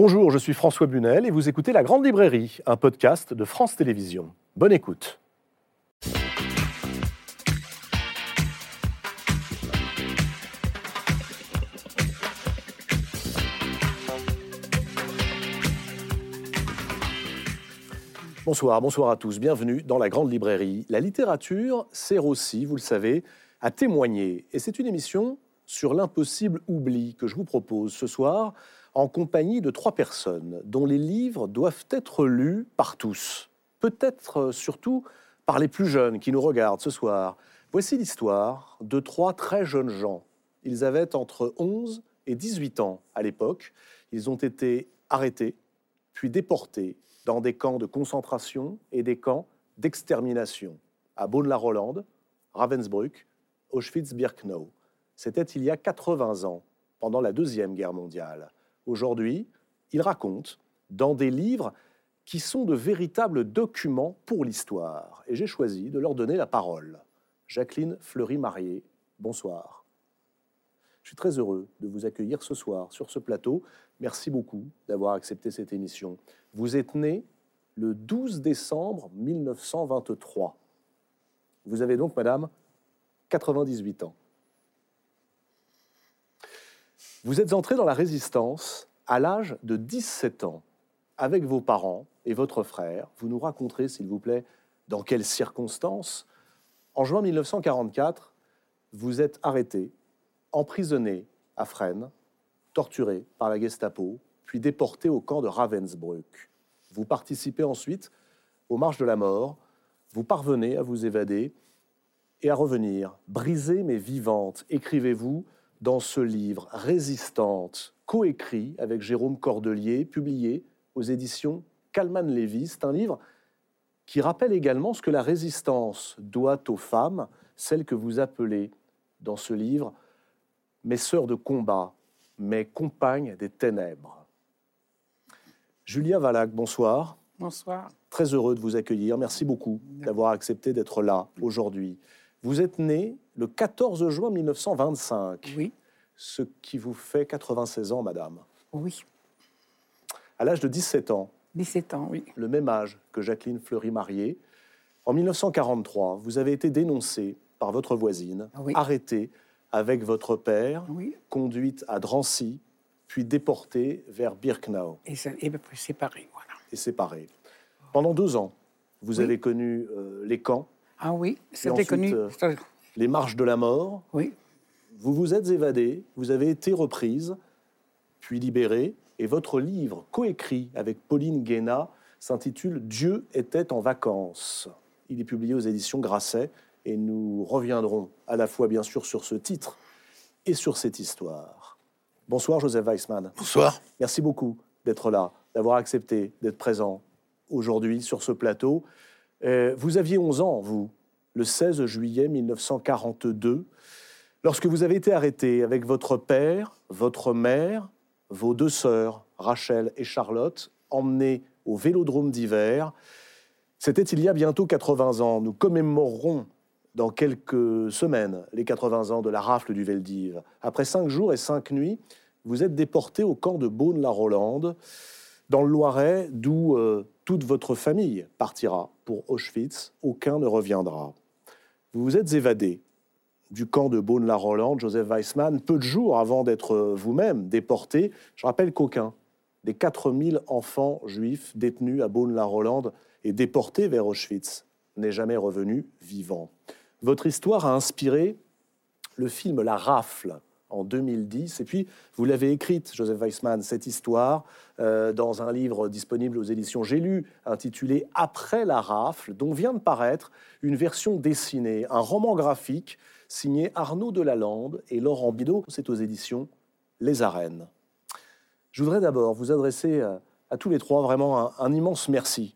Bonjour, je suis François Bunel et vous écoutez La Grande Librairie, un podcast de France Télévisions. Bonne écoute. Bonsoir, bonsoir à tous, bienvenue dans la Grande Librairie. La littérature sert aussi, vous le savez, à témoigner. Et c'est une émission sur l'impossible oubli que je vous propose ce soir en compagnie de trois personnes dont les livres doivent être lus par tous, peut-être surtout par les plus jeunes qui nous regardent ce soir. Voici l'histoire de trois très jeunes gens. Ils avaient entre 11 et 18 ans à l'époque. Ils ont été arrêtés, puis déportés dans des camps de concentration et des camps d'extermination à Beaune-la-Rolande, Ravensbrück, Auschwitz-Birkenau. C'était il y a 80 ans, pendant la Deuxième Guerre mondiale. Aujourd'hui, ils racontent dans des livres qui sont de véritables documents pour l'histoire. Et j'ai choisi de leur donner la parole. Jacqueline Fleury-Marié, bonsoir. Je suis très heureux de vous accueillir ce soir sur ce plateau. Merci beaucoup d'avoir accepté cette émission. Vous êtes né le 12 décembre 1923. Vous avez donc, madame, 98 ans. Vous êtes entré dans la résistance à l'âge de 17 ans avec vos parents et votre frère. Vous nous raconterez, s'il vous plaît, dans quelles circonstances. En juin 1944, vous êtes arrêté, emprisonné à Fresnes, torturé par la Gestapo, puis déporté au camp de Ravensbrück. Vous participez ensuite aux marches de la mort, vous parvenez à vous évader et à revenir, brisée mais vivante, écrivez-vous dans ce livre Résistante, coécrit avec Jérôme Cordelier, publié aux éditions Calman Lévy. C'est un livre qui rappelle également ce que la résistance doit aux femmes, celles que vous appelez dans ce livre mes sœurs de combat, mes compagnes des ténèbres. Julia Valac, bonsoir. Bonsoir. Très heureux de vous accueillir. Merci beaucoup d'avoir accepté d'être là aujourd'hui. Vous êtes né le 14 juin 1925. Oui. Ce qui vous fait 96 ans, madame. Oui. À l'âge de 17 ans. 17 ans, oui. Le même âge que Jacqueline Fleury-Marié. En 1943, vous avez été dénoncée par votre voisine, oui. arrêtée avec votre père, Oui. conduite à Drancy, puis déportée vers Birkenau Et, ça- et ben, séparés, voilà. et séparée. Pendant deux ans, vous Oui. avez connu euh, les camps, Ah oui, c'était connu. euh, les marches de la mort. Oui, Vous vous êtes évadée, vous avez été reprise, puis libérée, et votre livre, coécrit avec Pauline Guéna, s'intitule Dieu était en vacances. Il est publié aux éditions Grasset, et nous reviendrons à la fois, bien sûr, sur ce titre et sur cette histoire. Bonsoir, Joseph Weissmann. Bonsoir. Merci beaucoup d'être là, d'avoir accepté d'être présent aujourd'hui sur ce plateau. Euh, vous aviez 11 ans, vous, le 16 juillet 1942, lorsque vous avez été arrêté avec votre père, votre mère, vos deux sœurs, Rachel et Charlotte, emmenés au vélodrome d'hiver. C'était il y a bientôt 80 ans. Nous commémorerons dans quelques semaines les 80 ans de la rafle du Veldiv. Après cinq jours et cinq nuits, vous êtes déporté au camp de Beaune-la-Rolande, dans le Loiret, d'où euh, toute votre famille partira pour Auschwitz. Aucun ne reviendra. Vous vous êtes évadé du camp de Beaune-la-Rolande, Joseph Weissmann, peu de jours avant d'être euh, vous-même déporté. Je rappelle qu'aucun des 4000 enfants juifs détenus à Beaune-la-Rolande et déportés vers Auschwitz n'est jamais revenu vivant. Votre histoire a inspiré le film La Rafle en 2010. Et puis, vous l'avez écrite, Joseph Weissmann, cette histoire, euh, dans un livre disponible aux éditions J'ai lu, intitulé Après la rafle, dont vient de paraître une version dessinée, un roman graphique signé Arnaud Delalande et Laurent Bidot. C'est aux éditions Les Arènes. Je voudrais d'abord vous adresser à, tous les trois vraiment un immense merci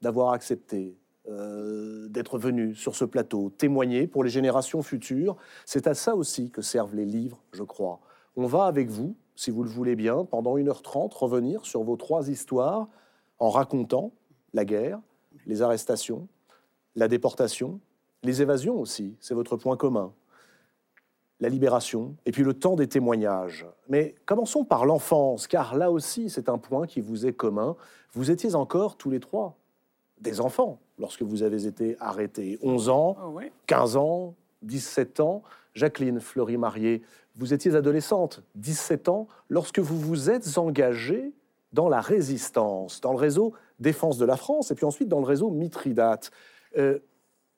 d'avoir accepté euh, d'être venu sur ce plateau, témoigner pour les générations futures. C'est à ça aussi que servent les livres, je crois. On va avec vous, si vous le voulez bien, pendant 1h30, revenir sur vos trois histoires en racontant la guerre, les arrestations, la déportation, les évasions aussi, c'est votre point commun. la libération et puis le temps des témoignages. Mais commençons par l'enfance, car là aussi c'est un point qui vous est commun. Vous étiez encore tous les trois des enfants lorsque vous avez été arrêtés. 11 ans, 15 ans, 17 ans. Jacqueline Fleury-Marié, vous étiez adolescente, 17 ans, lorsque vous vous êtes engagée dans la résistance, dans le réseau Défense de la France, et puis ensuite dans le réseau Mithridate, euh,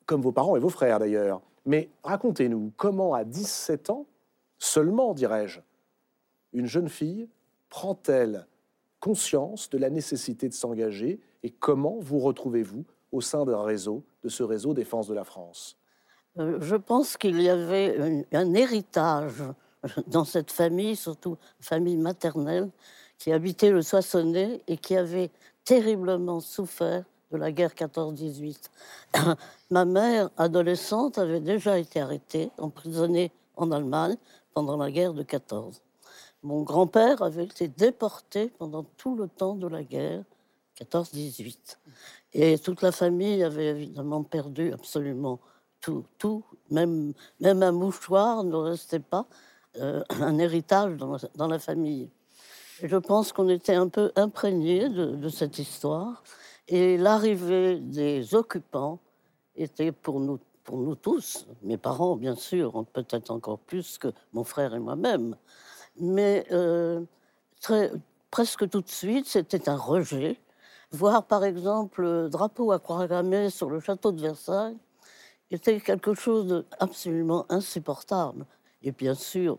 comme vos parents et vos frères d'ailleurs. Mais racontez-nous, comment à 17 ans, seulement dirais-je, une jeune fille prend-elle conscience de la nécessité de s'engager et comment vous retrouvez-vous au sein d'un réseau, de ce réseau Défense de la France euh, Je pense qu'il y avait un, héritage dans cette famille, surtout famille maternelle, qui habitait le Soissonnais et qui avait terriblement souffert de la guerre 14-18. Ma mère, adolescente, avait déjà été arrêtée, emprisonnée en Allemagne pendant la guerre de 14. Mon grand-père avait été déporté pendant tout le temps de la guerre 14-18. Et toute la famille avait évidemment perdu absolument tout, tout. Même, même un mouchoir ne restait pas euh, un héritage dans, la famille. Je pense qu'on était un peu imprégné de, cette histoire. Et l'arrivée des occupants était pour nous, pour nous tous, mes parents bien sûr, peut-être encore plus que mon frère et moi-même, mais euh, presque tout de suite, c'était un rejet. Voir par exemple le drapeau à croix sur le château de Versailles était quelque chose d'absolument insupportable. Et bien sûr,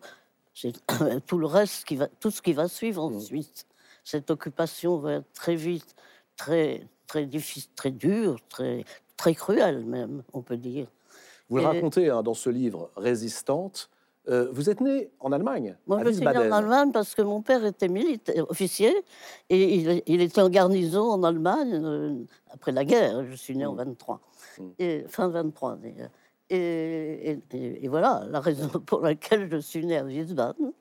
c'est tout le reste, qui va, tout ce qui va suivre mmh. ensuite. Cette occupation va être très vite très, très difficile, très dur, très, très cruel même, on peut dire. Vous le racontez hein, dans ce livre, Résistante. Euh, vous êtes né en Allemagne Moi, je suis né en Allemagne parce que mon père était militaire, officier, et il, était en garnison en Allemagne euh, après la guerre. Je suis né en 23, mmh. mmh. et, fin 23 Et, et, voilà la raison pour laquelle je suis né à Wiesbaden.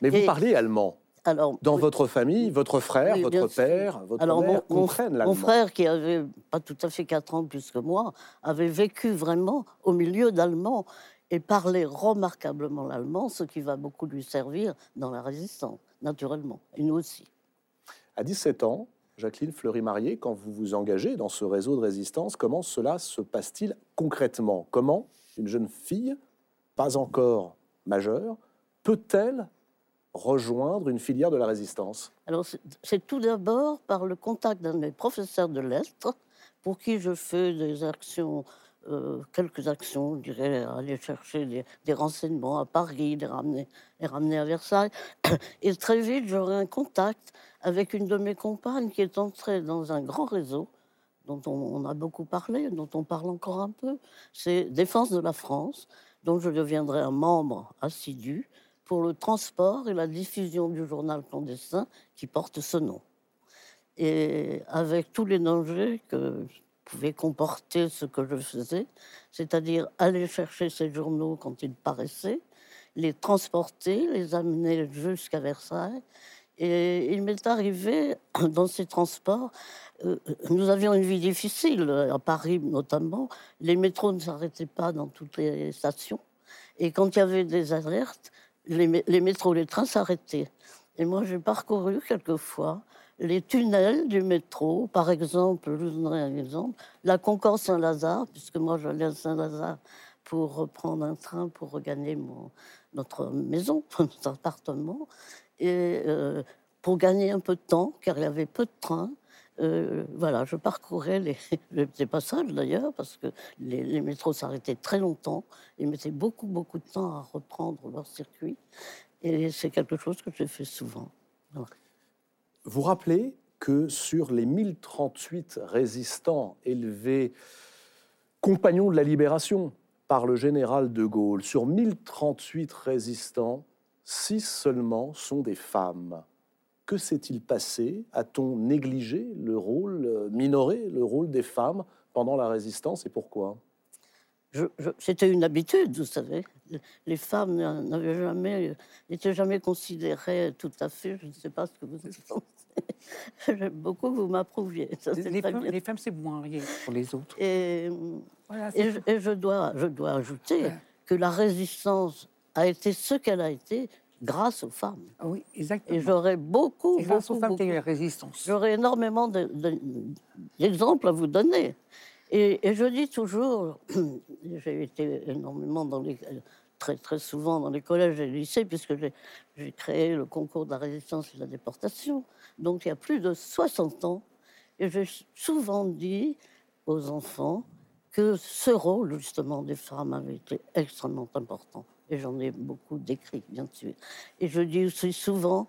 Mais vous parlez allemand alors, dans votre famille, votre frère, votre père, votre Alors, mère mon, l'allemand Mon frère, qui avait pas tout à fait 4 ans plus que moi, avait vécu vraiment au milieu d'Allemands et parlait remarquablement l'allemand, ce qui va beaucoup lui servir dans la résistance, naturellement, et nous aussi. À 17 ans, Jacqueline Fleury-Marié, quand vous vous engagez dans ce réseau de résistance, comment cela se passe-t-il concrètement? Comment une jeune fille, pas encore majeure, peut-elle rejoindre une filière de la résistance? Alors, c'est tout d'abord par le contact d'un des professeurs de lettres pour qui je fais des actions, euh, quelques actions, je dirais, aller chercher des, renseignements à Paris, les ramener, les ramener à Versailles. Et très vite, j'aurai un contact avec une de mes compagnes qui est entrée dans un grand réseau dont on, on a beaucoup parlé, dont on parle encore un peu. C'est Défense de la France, dont je deviendrai un membre assidu pour le transport et la diffusion du journal clandestin qui porte ce nom. Et avec tous les dangers que pouvait comporter ce que je faisais, c'est-à-dire aller chercher ces journaux quand ils paraissaient, les transporter, les amener jusqu'à Versailles. Et il m'est arrivé, dans ces transports, euh, nous avions une vie difficile, à Paris notamment. Les métros ne s'arrêtaient pas dans toutes les stations. Et quand il y avait des alertes, les, métros, les trains s'arrêtaient. Et moi, j'ai parcouru quelquefois les tunnels du métro. Par exemple, je vous donnerai un exemple, la Concorde Saint-Lazare, puisque moi, j'allais à Saint-Lazare pour reprendre un train pour regagner notre maison, notre appartement. Et euh, pour gagner un peu de temps, car il y avait peu de trains, euh, voilà, je parcourais les, les passages d'ailleurs, parce que les, métros s'arrêtaient très longtemps et mettaient beaucoup, beaucoup de temps à reprendre leur circuit. Et c'est quelque chose que j'ai fait souvent. Vous rappelez que sur les 1038 résistants élevés, compagnons de la libération par le général de Gaulle, sur 1038 résistants, six seulement sont des femmes. Que s'est-il passé? A-t-on négligé le rôle, euh, minoré le rôle des femmes pendant la résistance et pourquoi? C'était une habitude, vous savez. Les femmes n'avaient jamais, n'étaient jamais considérées tout à fait. Je ne sais pas ce que vous. J'aime beaucoup que vous m'approuviez. Les, les, femmes, c'est moins rien pour les autres. Et, et, je, dois, je dois ajouter que la résistance a été ce qu'elle a été grâce aux femmes. Ah oui, exactement. Et j'aurais beaucoup, Et grâce beaucoup, aux femmes qu'il y a eu beaucoup- la résistance. J'aurais énormément de- de- d'exemples à vous donner. Et, et je dis toujours, j'ai été énormément dans les, très, souvent dans les collèges et les lycées, puisque j'ai- j'ai créé le concours de la résistance et de la déportation, donc il y a plus de 60 ans. Et j'ai souvent dit aux enfants que ce rôle, justement, des femmes avait été extrêmement important. Et j'en ai beaucoup décrit, bien sûr. Et je dis aussi souvent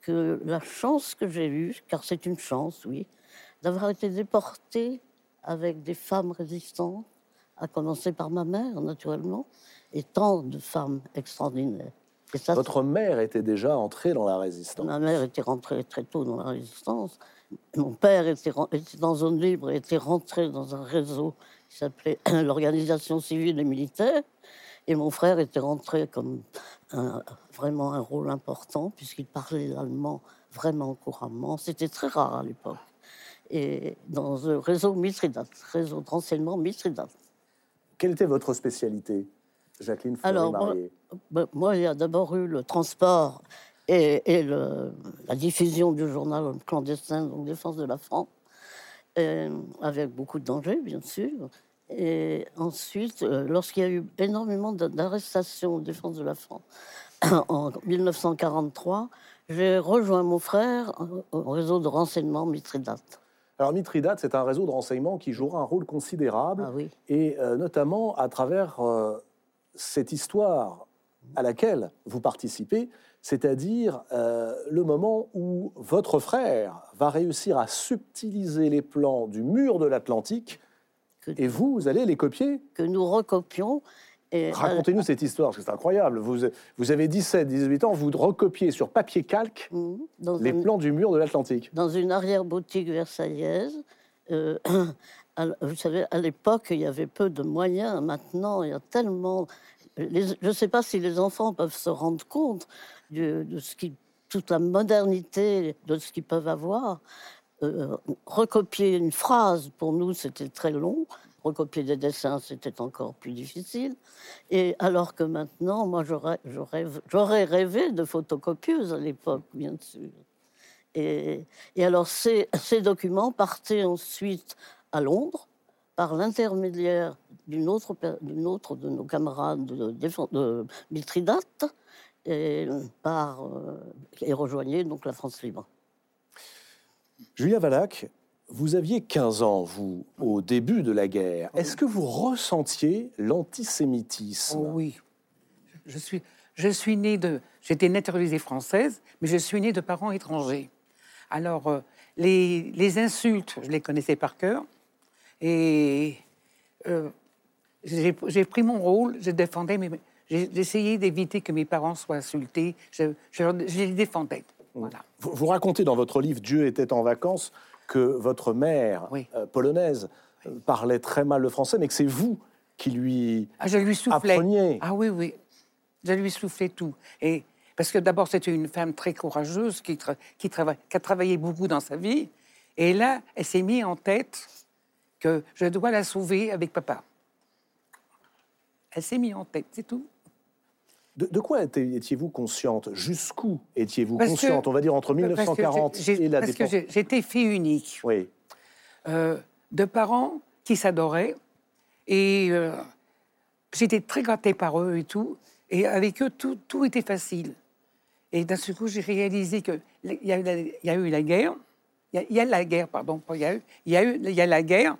que la chance que j'ai eue, car c'est une chance, oui, d'avoir été déportée avec des femmes résistantes, à commencer par ma mère, naturellement, et tant de femmes extraordinaires. Et ça, Votre mère était déjà entrée dans la résistance. Ma mère était rentrée très tôt dans la résistance. Mon père était, était dans zone libre et était rentré dans un réseau qui s'appelait l'Organisation civile et militaire. Et mon frère était rentré comme un- vraiment un rôle important puisqu'il parlait l'allemand vraiment couramment. C'était très rare à l'époque. Et dans le réseau Mithridat, réseau de renseignement. Quelle était votre spécialité, Jacqueline Alors, moi, ben, moi, il y a d'abord eu le transport et, et le- la diffusion du journal clandestin, donc Défense de la France, avec beaucoup de dangers, bien sûr. Et ensuite, euh, lorsqu'il y a eu énormément d'a- d'arrestations Défense de la France en 1943, j'ai rejoint mon frère au au réseau de renseignement Mithridat. Alors Mithridat, c'est un réseau de renseignement qui jouera un rôle considérable, Ah oui. et euh, notamment à travers euh, cette histoire à laquelle vous participez, c'est-à-dire euh, le moment où votre frère va réussir à subtiliser les plans du mur de l'Atlantique, Que- et vous, vous allez les copier. que nous recopions. À- Racontez-nous cette histoire, parce que c'est incroyable. Vous, vous avez 17, 18 ans, vous recopiez sur papier calque dans les plans du mur de l'Atlantique. dans une arrière-boutique versaillaise. Euh, l- vous savez, à l'époque, il y avait peu de moyens. Maintenant, il y a tellement. je ne sais pas si les enfants peuvent se rendre compte de, de toute la modernité de ce qu'ils peuvent avoir. Euh, recopier une phrase, pour nous, c'était très long. Recopier des dessins, c'était encore plus difficile. Et alors que maintenant, moi, j'aurais, rêvé de photocopieuse à l'époque, bien sûr. Et, alors, ces documents partaient ensuite à Londres par l'intermédiaire d'une autre, per- d'une autre de nos camarades de, de Mithridat et, par, euh, et rejoignaient donc la France libre. Julia Valac, vous aviez 15 ans, vous, au début de la guerre. Est-ce que vous ressentiez l'antisémitisme? Oh oui. Je suis, je suis née de. J'étais naturalisée française, mais je suis née de parents étrangers. Alors, euh, les, les insultes, je les connaissais par cœur. Et euh, j'ai pris mon rôle, je défendais mes. J'ai essayé d'éviter que mes parents soient insultés. Je, je, je les défendais. Voilà. Vous, vous racontez dans votre livre Dieu était en vacances que votre mère Oui. euh, polonaise euh, parlait très mal le français, mais que c'est vous qui lui Ah, je lui soufflais. appreniez. Ah oui, oui. Je lui soufflais tout. Et parce que d'abord, c'était une femme très courageuse qui, tra- qui, trava- qui a travaillé beaucoup dans sa vie. Et là, elle s'est mise en tête que je dois la sauver avec papa. Elle s'est mise en tête, c'est tout. De, de quoi étiez- étiez-vous consciente? Jusqu'où étiez-vous que- consciente? On va dire entre Parce que 1940 j'ai- j'ai- et la Parce que j'étais fille unique. Oui. euh, de parents qui s'adoraient. Et euh, j'étais très gâtée par eux et tout. Et avec eux, tout, tout était facile. Et d'un seul coup, j'ai réalisé qu'il y, a eu la- il y a eu la guerre. Il y y a la guerre, pardon, il y a eu. Il y a eu il y a la guerre.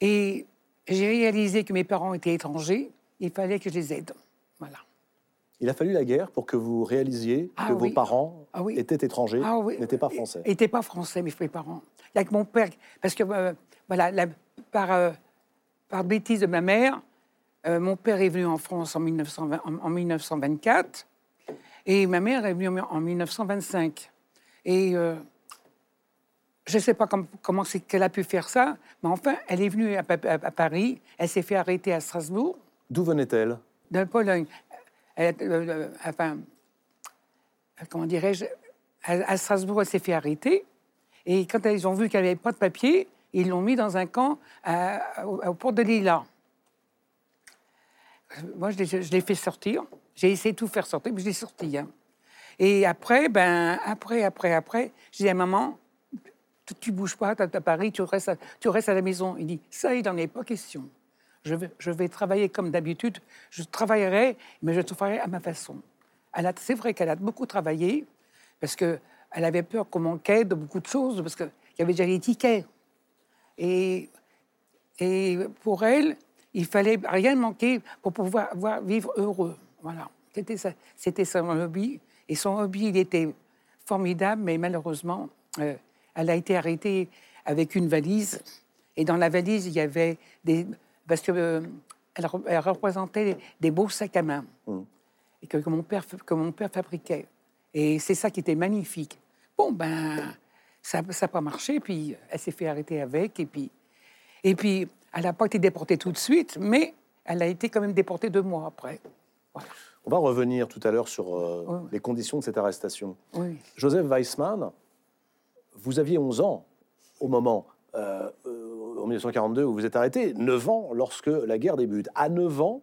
Et j'ai réalisé que mes parents étaient étrangers. Il fallait que je les aide. Voilà. Il a fallu la guerre pour que vous réalisiez Ah que oui. vos parents Ah oui. étaient étrangers, Ah oui. n'étaient pas français. N'étaient pas français, mes parents. Il n'y a que mon père. Parce que, euh, voilà, la- par, euh, par bêtise de ma mère, euh, mon père est venu en France en, 1920 en- en 1924 et ma mère est venue en, en 1925. Et euh, je ne sais pas com- comment c'est qu'elle a pu faire ça, mais enfin, elle est venue à, Pa- à- à Paris, elle s'est fait arrêter à Strasbourg, D'où venait-elle? De Pologne. Elle, euh, euh, enfin, euh, comment dirais-je, à, à Strasbourg, elle s'est fait arrêter. Et quand ils ont vu qu'elle n'avait pas de papier, ils l'ont mis dans un camp à- au, au port de Lila. Moi, je l'ai- je l'ai fait sortir. J'ai essayé de tout faire sortir, mais je l'ai sorti. hein. Et après, ben, après, après, après, j'ai dit à maman, tu, bouges pas, tu à Paris, tu restes, à, tu restes à la maison. Il dit, ça, il n'en est pas question. Je vais, je vais travailler comme d'habitude. Je travaillerai, mais je travaillerai à ma façon. C'est vrai qu'elle a beaucoup travaillé, parce qu'elle avait peur qu'on manquait de beaucoup de choses, parce qu'il y avait déjà les tickets. Et, et pour elle, il fallait rien manquer pour pouvoir avoir- vivre heureux. Voilà. C'était c'était son hobby. Et son hobby, il était formidable, mais malheureusement, euh, elle a été arrêtée avec une valise. Et dans la valise, il y avait des. Parce que euh, elle, re- elle représentait des beaux sacs à main et que, que mon père, que mon père fabriquait. Et c'est ça qui était magnifique. Bon, ben, ça n'a pas marché, puis elle s'est fait arrêter avec, et puis, et puis elle n'a pas été déportée tout de suite, mais elle a été quand même déportée deux mois après. Voilà. On va revenir tout à l'heure sur euh, les conditions de cette arrestation. Oui. Joseph Weissmann, vous aviez 11 ans au moment, euh, euh, en 1942, où vous êtes arrêté, 9 ans lorsque la guerre débute. À 9 ans,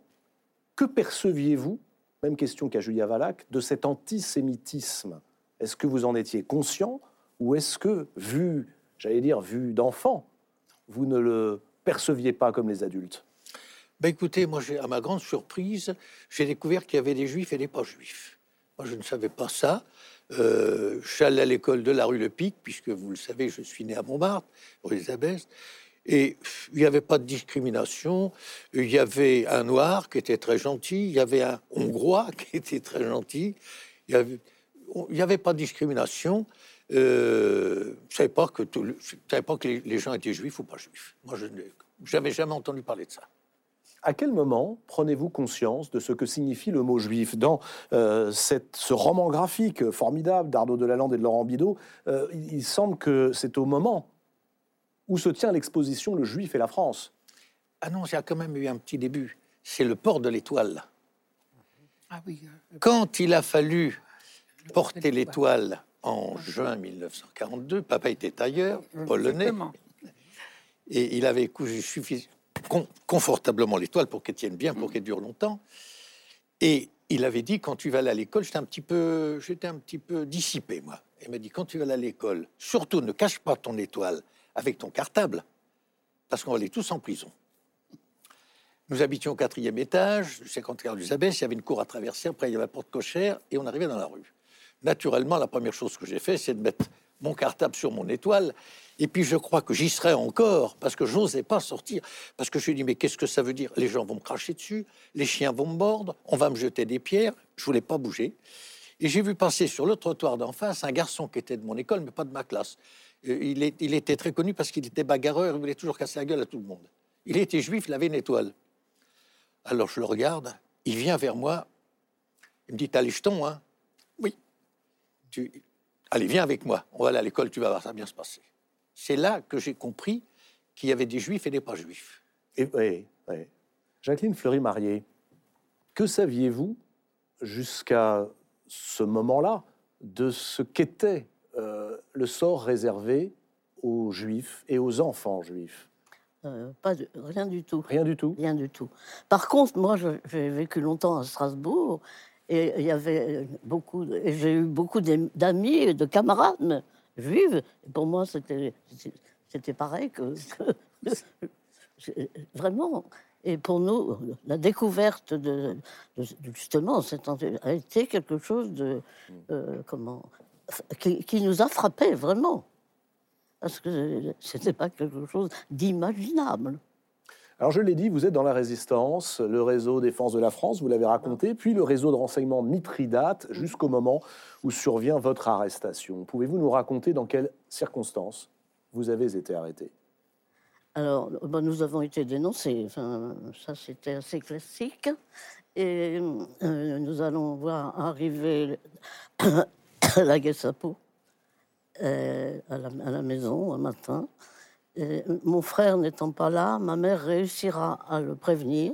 que perceviez-vous, même question qu'à Julia Valac, de cet antisémitisme? Est-ce que vous en étiez conscient ou est-ce que, vu, j'allais dire, vu d'enfant, vous ne le perceviez pas comme les adultes? Ben écoutez, moi, à ma grande surprise, j'ai découvert qu'il y avait des juifs et des pas juifs. Moi, je ne savais pas ça. Euh, je à l'école de la rue Le Pic, puisque vous le savez, je suis né à Montmartre, rue Abbesses. Et il n'y avait pas de discrimination. Il y avait un noir qui était très gentil. Il y avait un hongrois qui était très gentil. Il n'y avait, pas de discrimination. Euh, je ne savais pas que les, les gens étaient juifs ou pas juifs. Moi, je n'avais jamais entendu parler de ça. À quel moment prenez-vous conscience de ce que signifie le mot juif Dans euh, cette- ce roman graphique formidable d'Arnaud Delalande et de Laurent Bidot, euh, il, il semble que c'est au moment où se tient l'exposition Le Juif et la France. Ah non, il y a quand même eu un petit début. C'est le port de l'étoile. Ah oui. euh, Quand il a fallu porter l'étoile en juin 1942, papa était tailleur, polonais, exactement. et il avait cousu confortablement l'étoile pour qu'elle tienne bien, pour qu'elle dure longtemps. Et il avait dit quand tu vas aller à l'école, j'étais un petit peu, j'étais un petit peu dissipé moi. Il m'a dit quand tu vas aller à l'école, surtout ne cache pas ton étoile avec ton cartable, parce qu'on va aller tous en prison. Nous habitions au quatrième étage, du 54 du Zabès, il y avait une cour à traverser, après il y avait la porte cochère, et on arrivait dans la rue. Naturellement, la première chose que j'ai fait, c'est de mettre mon cartable sur mon étoile, et puis je crois que j'y serais encore, parce que j'osais pas sortir, parce que je me dis, mais qu'est-ce que ça veut dire? Les gens vont me cracher dessus, les chiens vont me mordre, on va me jeter des pierres, je voulais pas bouger. Et j'ai vu passer sur le trottoir d'en face un garçon qui était de mon école, mais pas de ma classe. Euh, Il, était très connu parce qu'il était bagarreur, il voulait toujours casser la gueule à tout le monde. Il était juif, il avait une étoile. Alors je le regarde, il vient vers moi, il me dit T'as les jetons, hein? Oui. Allez, viens avec moi, on va aller à l'école, tu vas voir, ça va bien se passer. C'est là que j'ai compris qu'il y avait des juifs et des pas juifs. Et, oui, oui. Jacqueline Fleury-Marié, que saviez-vous jusqu'à ce moment-là de ce qu'était euh, le sort réservé aux juifs et aux enfants juifs? Euh, pas de- rien du tout. Rien du tout? Rien du tout. Par contre, moi, j'ai vécu longtemps à Strasbourg et il y avait beaucoup. de- et J'ai eu beaucoup d'am- d'amis et de camarades. Et pour moi, c'était pareil que, vraiment. Et pour nous, la découverte de, justement, a été quelque chose de euh, comment qui, qui nous a frappés vraiment. Parce que c'était pas quelque chose d'imaginable. Alors je l'ai dit, vous êtes dans la résistance, le réseau Défense de la France, vous l'avez raconté, puis le réseau de renseignement Mithridate, jusqu'au moment où survient votre arrestation. Pouvez-vous nous raconter dans quelles circonstances vous avez été arrêté? Alors, ben, nous avons été dénoncés. Ça, c'était assez classique. Et euh, nous allons voir arriver la Gestapo euh, à, à la maison un matin. Mon frère n'étant pas là, ma mère réussira à le prévenir.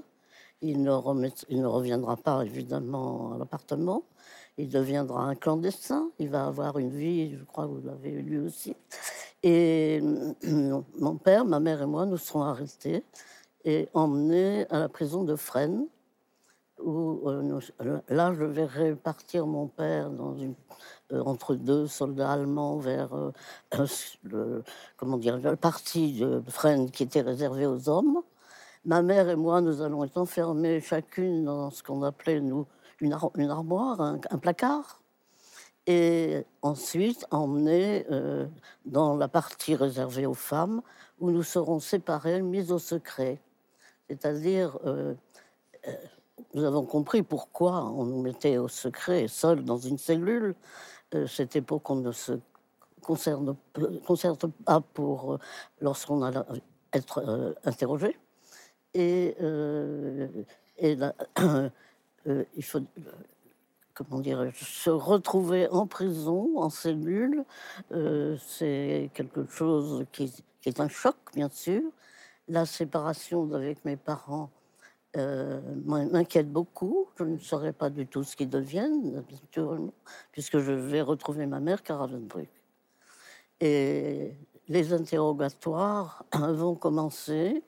Il ne, reviendra pas évidemment à l'appartement. Il deviendra un clandestin. Il va avoir une vie, je crois que vous l'avez lui aussi. Et mon père, ma mère et moi, nous serons arrêtés et emmenés à la prison de Fresnes. euh, là, je verrais partir mon père dans une, entre deux soldats allemands vers euh, le, comment dire, la partie de Fresnes qui était réservée aux hommes. Ma mère et moi, nous allons être enfermés chacune dans ce qu'on appelait, nous, une, ar- une armoire, un, placard. Et ensuite, emmenés euh, dans la partie réservée aux femmes, où nous serons séparés, mis au secret. C'est-à-dire, euh, euh, nous avons compris pourquoi on nous mettait au secret, seuls dans une cellule. Euh, C'était pour qu'on ne se concerne, pas pour euh, lorsqu'on allait être euh, interrogé. Et, il faut, comment dirais-je, se retrouver en prison, en cellule, c'est quelque chose qui est un choc, bien sûr. La séparation avec mes parents euh, m'in- m'inquiète beaucoup. Je ne saurais pas du tout ce qu'ils deviennent, naturellement, puisque je vais retrouver ma mère Ravensbrück. Et les interrogatoires vont commencer.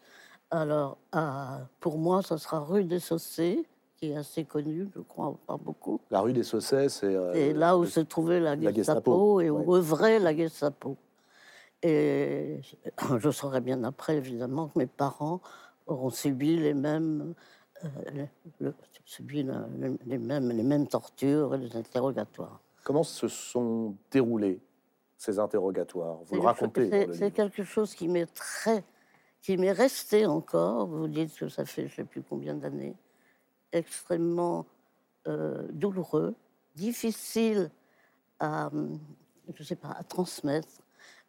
Alors, à- pour moi, ça sera rue des Saussés, qui est assez connue, je crois, pas beaucoup. La rue des Saussets, c'est. euh, Et là où le- se trouvait la la Gestapo, Gestapo, et où œuvrait la Gestapo. Et je saurai bien après, évidemment, que mes parents auront subi les mêmes, euh, le- subi la- les, mêmes, les mêmes tortures et les interrogatoires. Comment se sont déroulés ces interrogatoires? Vous le racontez. C'est quelque chose qui m'est très, qui m'est resté encore. Vous dites que ça fait je ne sais plus combien d'années, extrêmement euh, douloureux, difficile à, hum, je sais pas, à transmettre.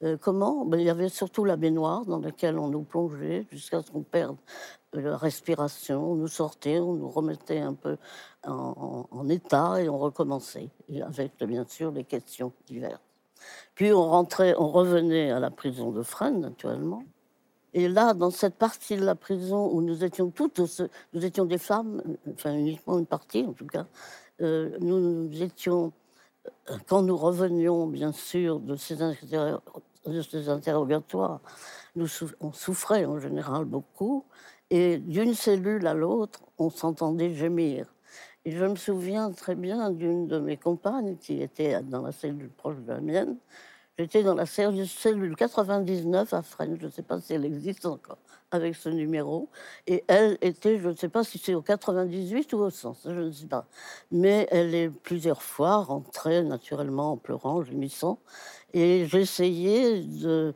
Euh, comment? Ben, Il y avait surtout la baignoire dans laquelle on nous plongeait jusqu'à ce qu'on perde euh, la respiration. On nous sortait, on nous remettait un peu en, état et on recommençait, avec bien sûr les questions diverses. Puis on rentrait, on revenait à la prison de Fresnes, naturellement. Et là, dans cette partie de la prison où nous étions toutes, nous étions des femmes, enfin uniquement une partie en tout cas, euh, nous, étions, euh, quand nous revenions bien sûr de ces, interrogatoires, nous on souffrait en général beaucoup, et d'une cellule à l'autre, on s'entendait gémir. Et je me souviens très bien d'une de mes compagnes qui était dans la cellule proche de la mienne. J'étais dans la cellule 99 à Fresnes, je ne sais pas si elle existe encore, avec ce numéro. Et elle était, je ne sais pas si c'est au 98 ou au 100, ça, je ne sais pas. Mais elle est plusieurs fois rentrée naturellement en pleurant, gémissant. Et j'essayais de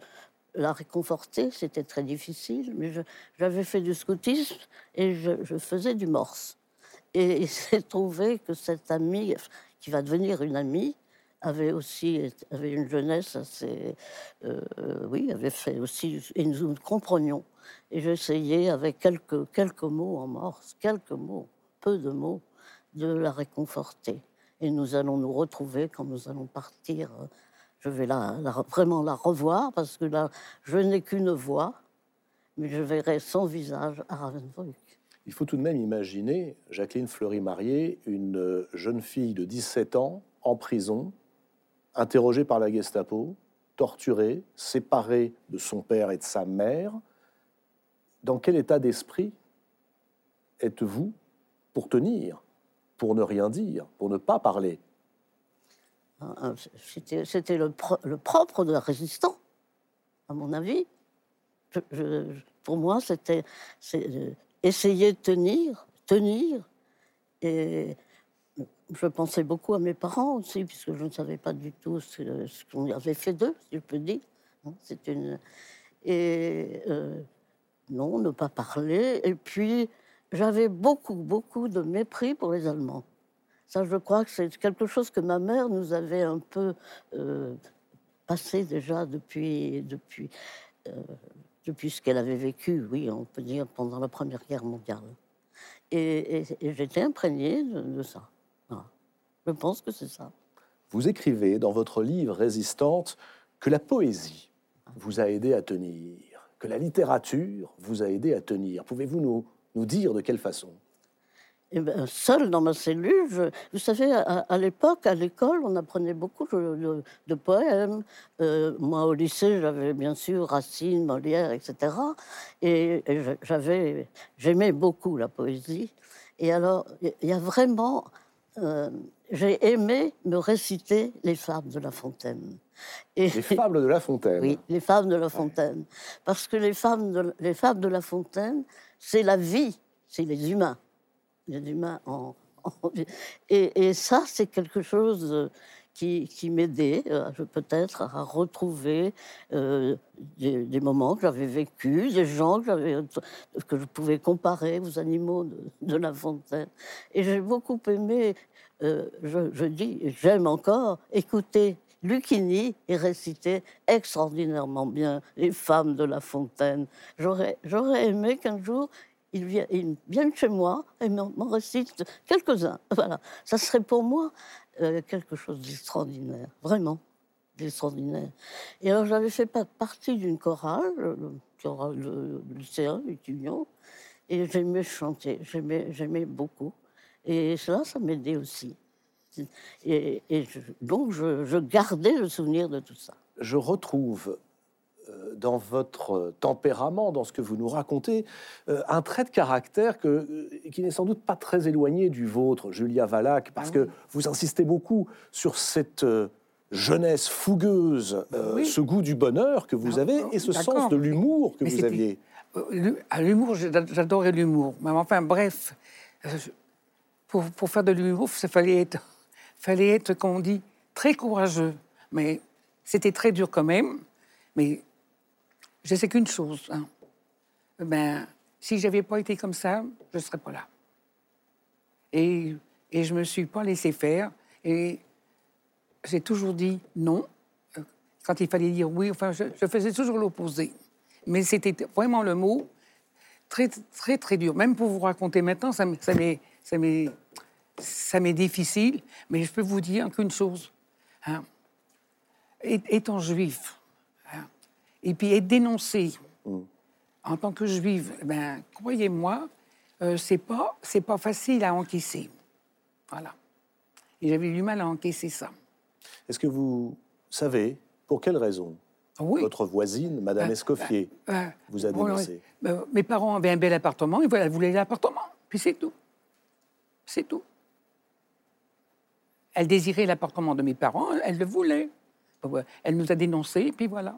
la réconforter, c'était très difficile, mais j'avais fait du scoutisme et je, faisais du morse. Et il s'est trouvé que cette amie, qui va devenir une amie, avait aussi avait une jeunesse assez, euh, oui, avait fait aussi, et nous nous comprenions. Et j'essayais avec quelques quelques mots en morse, quelques mots, peu de mots, de la réconforter. Et nous allons nous retrouver quand nous allons partir. Je vais la, vraiment la revoir parce que là, je n'ai qu'une voix, mais je verrai son visage à Ravensbrück. Il faut tout de même imaginer Jacqueline Fleury-Marié, une euh, jeune fille de 17 ans, en prison, interrogée par la Gestapo, torturée, séparée de son père et de sa mère. Dans quel état d'esprit êtes-vous pour tenir, pour ne rien dire, pour ne pas parler? Hein, hein, C'était le, pro- le propre de la résistance, à mon avis. Pour moi, c'était euh, essayer de tenir, tenir. Et je pensais beaucoup à mes parents aussi, puisque je ne savais pas du tout ce, qu'on avait fait d'eux, si je peux dire. hein, une et euh, non, ne pas parler. Et puis j'avais beaucoup, beaucoup de mépris pour les Allemands. Ça, je crois que c'est quelque chose que ma mère nous avait un peu euh, passé déjà depuis, depuis, euh, depuis ce qu'elle avait vécu, oui, on peut dire, pendant la Première Guerre mondiale. Et, j'étais imprégnée de, ça. Je pense que c'est ça. Vous écrivez dans votre livre Résistante que la poésie vous a aidé à tenir, que la littérature vous a aidé à tenir. Pouvez-vous nous, nous dire de quelle façon? Eh ben, seule dans ma cellule, je- vous savez, à, l'époque, à l'école, on apprenait beaucoup de, poèmes. Euh, moi, au lycée, j'avais bien sûr Racine, Molière, etc. Et, j'avais, j'aimais beaucoup la poésie. Et alors, il y a vraiment. euh, J'ai aimé me réciter les fables de La Fontaine. Et, Les fables de La Fontaine. oui, les fables de La Fontaine. Parce que les, femmes de, les fables de La Fontaine, c'est la vie, c'est les humains. Les humains en. en- et, et ça, c'est quelque chose euh, qui, qui m'aidait euh, peut-être à retrouver euh, des, des moments que j'avais vécus, des gens que, je pouvais comparer aux animaux de, de La Fontaine. Et j'ai beaucoup aimé, euh, je, dis, j'aime encore écouter Lucchini et réciter extraordinairement bien les femmes de La Fontaine. J'aurais, aimé qu'un jour ils viennent, chez moi et m'en récitent quelques-uns. Voilà, ça serait pour moi euh, quelque chose d'extraordinaire, vraiment d'extraordinaire. Et alors j'avais fait pa- partie d'une chorale, le chorale lycéen, étudiant, et j'aimais chanter, j'aimais beaucoup. Et cela, ça m'aidait aussi. Et, et je- donc, je, je gardais le souvenir de tout ça. je retrouve euh, dans votre tempérament, dans ce que vous nous racontez, euh, un trait de caractère que, euh, qui n'est sans doute pas très éloigné du vôtre, Julia Valac, parce que vous insistez beaucoup sur cette euh, jeunesse fougueuse, Oui. ce goût du bonheur que vous Ah, avez et ce sens de l'humour que Mais vous aviez. L'hu- ah, L'humour, j'a- j'adorais l'humour. Mais enfin, bref, pour, faire de l'humour, il fallait être, fallait être, comme on dit, très courageux. Mais c'était très dur quand même. Mais je sais qu'une chose. hein. Ben, si j'avais pas été comme ça, je ne serais pas là. Et, et je me suis pas laissé faire. Et j'ai toujours dit non. Quand il fallait dire oui, enfin, je, faisais toujours l'opposé. Mais c'était vraiment le mot très, très, très dur. Même pour vous raconter maintenant, ça ça m'est, ça m'est, ça m'est difficile. Mais je peux vous dire qu'une chose. hein, étant juif, hein, et puis être dénoncé en tant que juive, ben, croyez-moi, euh, c'est pas, c'est pas facile à encaisser. Voilà. Et j'avais du mal à encaisser ça. Est-ce que vous savez pour quelle raison Oui. votre voisine, Madame Ah, Escoffier, Euh, vous a dénoncé? Euh, mes parents avaient un bel appartement, et voilà, elle voulait l'appartement. Puis c'est tout. C'est tout. Elle désirait l'appartement de mes parents, elle le voulait. Elle nous a dénoncés, et puis voilà.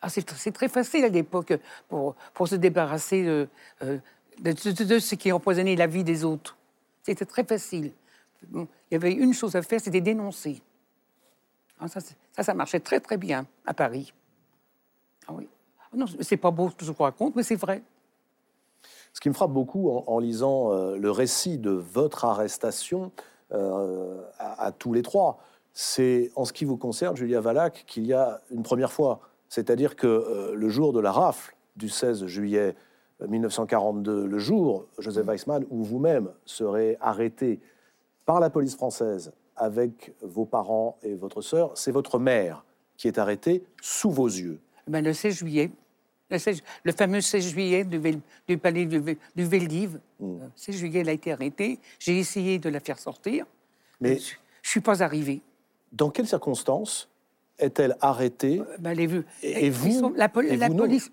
Ah, c'est très facile à l'époque pour, se débarrasser de, euh, de, de- ce qui empoisonnait la vie des autres. C'était très facile. Il y avait une chose à faire, c'était dénoncer. Ah, ça, ça, marchait très très bien à Paris. Ah oui. Ah Non, c'est pas beau ce que je raconte, mais c'est vrai. Ce qui me frappe beaucoup en, lisant euh, le récit de votre arrestation euh, à, tous les trois, c'est en ce qui vous concerne, Julia Valac, qu'il y a une première fois. C'est-à-dire que euh, le jour de la rafle du 16 juillet euh, 1942, le jour, Joseph Weissmann, où vous-même serez arrêté par la police française avec vos parents et votre sœur, c'est votre mère qui est arrêtée sous vos yeux. Ben, le 16 juillet, le, 16 le fameux 16 juillet du, palais du, du Veldiv, Mm. le 16 juillet, elle a été arrêtée. J'ai essayé de la faire sortir. Mais Je ne suis pas arrivée. dans quelles circonstances est-elle arrêtée Ben, les. Et- et Ils vous sont- La, Et la vous, police.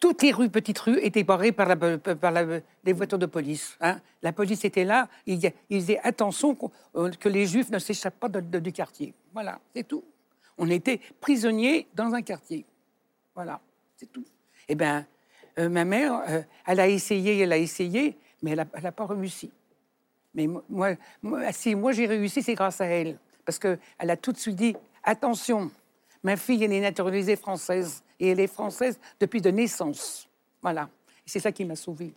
Toutes les rues, petites rues, étaient barrées par, la, par la- les voitures de police. hein. La police était là. Il, y a- il faisait attention euh, que les Juifs ne s'échappent pas de- de- du quartier. Voilà, c'est tout. On était prisonniers dans un quartier. Voilà, c'est tout. Eh bien, euh, ma mère, euh, elle a essayé, elle a essayé, mais elle n'a pas réussi. Mais mo- moi, moi, si moi j'ai réussi, c'est grâce à elle. Parce qu'elle a tout de suite dit attention, ma fille, elle est naturalisée française. Et elle est française depuis de naissance. Voilà. C'est ça qui m'a sauvée.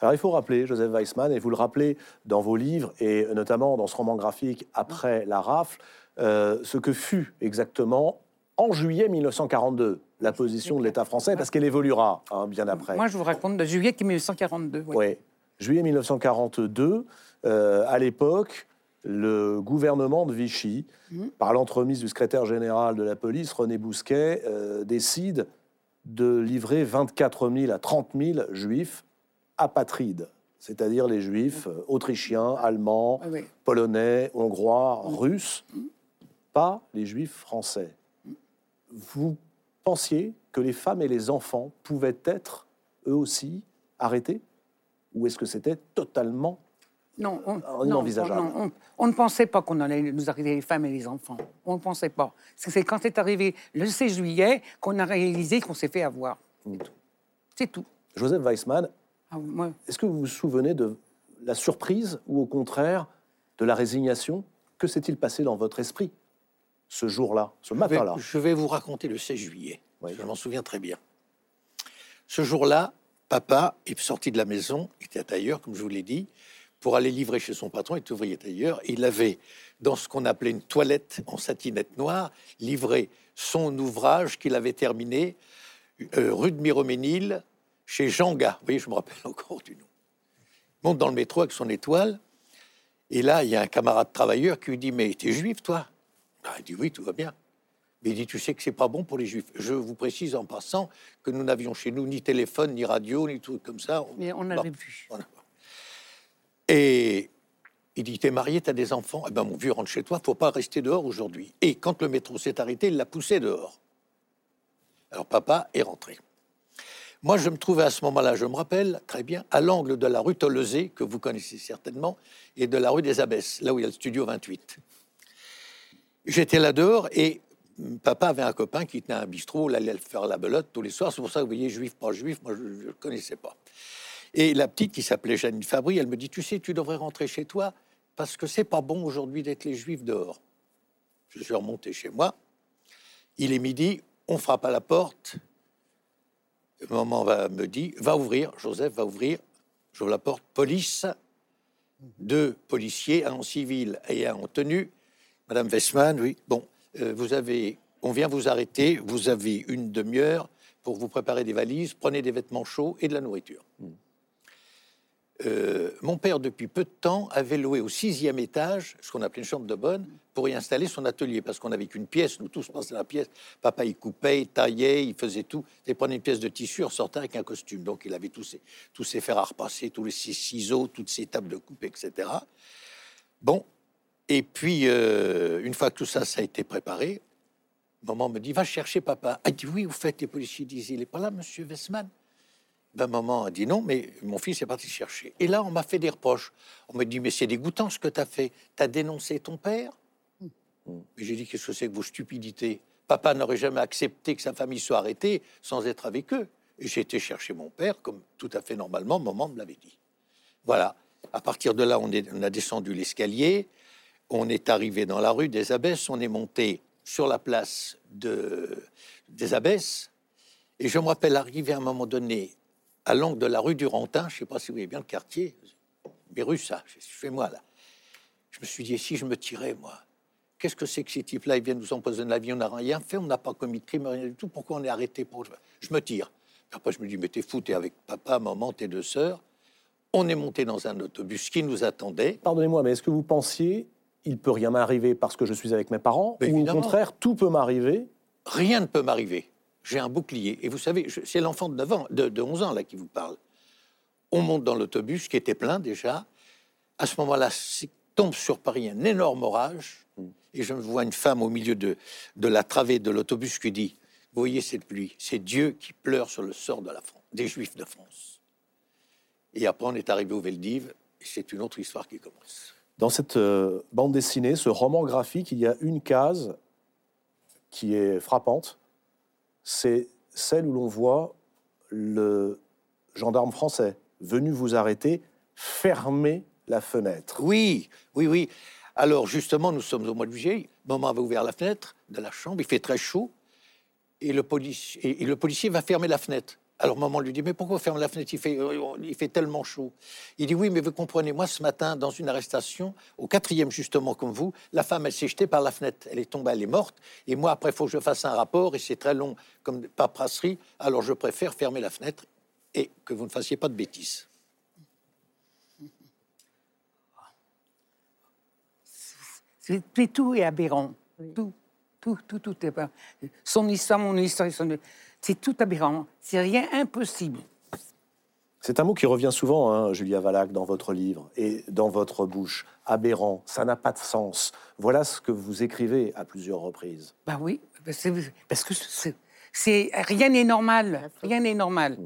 Alors il faut rappeler, Joseph Weissmann, et vous le rappelez dans vos livres, et notamment dans ce roman graphique Après la rafle, euh, ce que fut exactement en juillet 1942 la position de l'État français, parce qu'elle évoluera hein, bien après. Moi, je vous raconte de juillet 1942. ouais. Oui. Juillet 1942, euh, à l'époque, le gouvernement de Vichy, Mhm. par l'entremise du secrétaire général de la police, René Bousquet, euh, décide de livrer 24 000 à 30 000 juifs apatrides, c'est-à-dire les juifs euh, autrichiens, allemands, polonais, hongrois, russes, pas les juifs français. Vous pensiez que les femmes et les enfants pouvaient être, eux aussi, arrêtés? Ou est-ce que c'était totalement Non, on, inenvisageable? non, on- on ne pensait pas qu'on allait nous arriver les femmes et les enfants. On ne pensait pas. C'est quand c'est arrivé le 16 juillet qu'on a réalisé qu'on s'est fait avoir. C'est tout. C'est tout. Joseph Weissmann, Ah, est-ce que vous vous souvenez de la surprise ou au contraire de la résignation? Que s'est-il passé dans votre esprit? Ce jour-là, ce matin-là je vais vous raconter le 16 juillet. Oui. Je m'en souviens très bien. Ce jour-là, papa est sorti de la maison, il était ailleurs, comme je vous l'ai dit, pour aller livrer chez son patron, il est ouvrier tailleur. Il avait, dans ce qu'on appelait une toilette en satinette noire, livré son ouvrage qu'il avait terminé, euh, rue de Miroménil, chez Jean Gars. Vous voyez, je me rappelle encore du nom. Il monte dans le métro avec son étoile, et là, il y a un camarade travailleur qui lui dit Mais t'es juif, toi? Ah, Il dit Oui, tout va bien. Mais il dit, tu sais que c'est pas bon pour les juifs. Je vous précise en passant que nous n'avions chez nous ni téléphone, ni radio, ni trucs comme ça. mais on Bon, avait vu. voilà. Et il dit, t'es marié, t'as des enfants. Eh ben, mon vieux, rentre chez toi, faut pas rester dehors aujourd'hui. Et quand le métro s'est arrêté, il l'a poussé dehors. Alors papa est rentré. Moi, je me trouvais à ce moment-là, je me rappelle très bien, à l'angle de la rue Tolosé, que vous connaissez certainement, et de la rue des Abbesses, là où il y a le studio 28. J'étais là dehors et papa avait un copain qui tenait un bistrot, il allait faire la belote tous les soirs. C'est pour ça que vous voyez, juif, pas juif, moi je ne connaissais pas. Et la petite qui s'appelait Janine Fabry, elle me dit Tu sais, tu devrais rentrer chez toi parce que c'est pas bon aujourd'hui d'être les juifs dehors. Je suis remonté chez moi. Il est midi, on frappe à la porte. Maman va, me dit Va ouvrir, Joseph va ouvrir. J'ouvre la porte. Police, deux policiers, un en civil et un en tenue. Madame Westman, oui. Bon, euh, vous avez, on vient vous arrêter. Vous avez une demi-heure pour vous préparer des valises. Prenez des vêtements chauds et de la nourriture. Euh, mon père, depuis peu de temps, avait loué au sixième étage, ce qu'on appelait une chambre de bonne, pour y installer son atelier, parce qu'on n'avait qu'une pièce, nous tous passaient dans la pièce. Papa, il coupait, il taillait, il faisait tout. Il prenait une pièce de tissu, on sortait avec un costume. Donc, il avait tous ses, tous ses fers à repasser, tous ses ciseaux, toutes ses tables de coupe, etc. Bon, et puis, euh, une fois que tout ça, ça a été préparé, maman me dit, va chercher papa. Elle dit, oui, vous faites, les policiers disent, il n'est pas là, monsieur Westman ben, maman a dit non, mais mon fils est parti chercher. Et là, on m'a fait des reproches. On me dit, mais c'est dégoûtant ce que tu as fait. Tu as dénoncé ton père? Mais j'ai dit, qu'est-ce que c'est que vos stupidités? Papa n'aurait jamais accepté que sa famille soit arrêtée sans être avec eux. Et j'ai été chercher mon père, comme tout à fait normalement, maman me l'avait dit. Voilà. À partir de là, on, est- on a descendu l'escalier, on est arrivé dans la rue des Abbesses, on est monté sur la place de, des Abbesses. Et je me rappelle arriver à un moment donné à l'angle de la rue du Rantin, je ne sais pas si vous voyez bien le quartier, mais rue ça, chez moi là. Je me suis dit, si je me tirais, moi? Qu'est-ce que c'est que ces types-là? Ils viennent nous empoisonner la vie, on n'a rien fait, on n'a pas commis de crime, rien du tout. Pourquoi on est arrêté pour... Je me tire. Puis après, je me dis, mais t'es fou, t'es avec papa, maman, tes deux sœurs. On est monté dans un autobus qui nous attendait. Pardonnez-moi, mais est-ce que vous pensiez il peut rien m'arriver parce que je suis avec mes parents Mais ou au contraire tout peut m'arriver Rien ne peut m'arriver. J'ai un bouclier. Et vous savez, c'est l'enfant de, 9 ans, de, de 11 ans là qui vous parle. On monte dans l'autobus qui était plein déjà. À ce moment-là, tombe sur Paris un énorme orage. Et je vois une femme au milieu de, de la travée de l'autobus qui dit Vous voyez cette pluie? C'est Dieu qui pleure sur le sort de la France, des Juifs de France. Et après, on est arrivé au Veldiv. Et c'est une autre histoire qui commence. Dans cette euh, bande dessinée, ce roman graphique, il y a une case qui est frappante. C'est celle où l'on voit le gendarme français venu vous arrêter fermer la fenêtre. Oui, oui, oui. Alors justement, nous sommes au mois de juillet. Maman avait ouvert la fenêtre de la chambre. Il fait très chaud. Et le, policier, et, et le policier va fermer la fenêtre. Alors maman lui dit, mais pourquoi fermer la fenêtre? Il fait, euh, il fait tellement chaud. Il dit, oui, mais vous comprenez, moi ce matin, dans une arrestation, au quatrième justement comme vous, la femme, elle s'est jetée par la fenêtre. Elle est tombée, elle est morte. Et moi, après, il faut que je fasse un rapport, et c'est très long comme paperasserie. Alors je préfère fermer la fenêtre et que vous ne fassiez pas de bêtises. C'est c'est- tout est aberrant. Tout, tout, tout, tout est aberrant. Son histoire, mon histoire, son- c'est tout aberrant. C'est rien impossible. C'est un mot qui revient souvent, hein, Julia Valac, dans votre livre et dans votre bouche. Aberrant, ça n'a pas de sens. Voilà ce que vous écrivez à plusieurs reprises. Ben oui, parce que parce que c'est- c'est rien n'est normal. Rien n'est normal.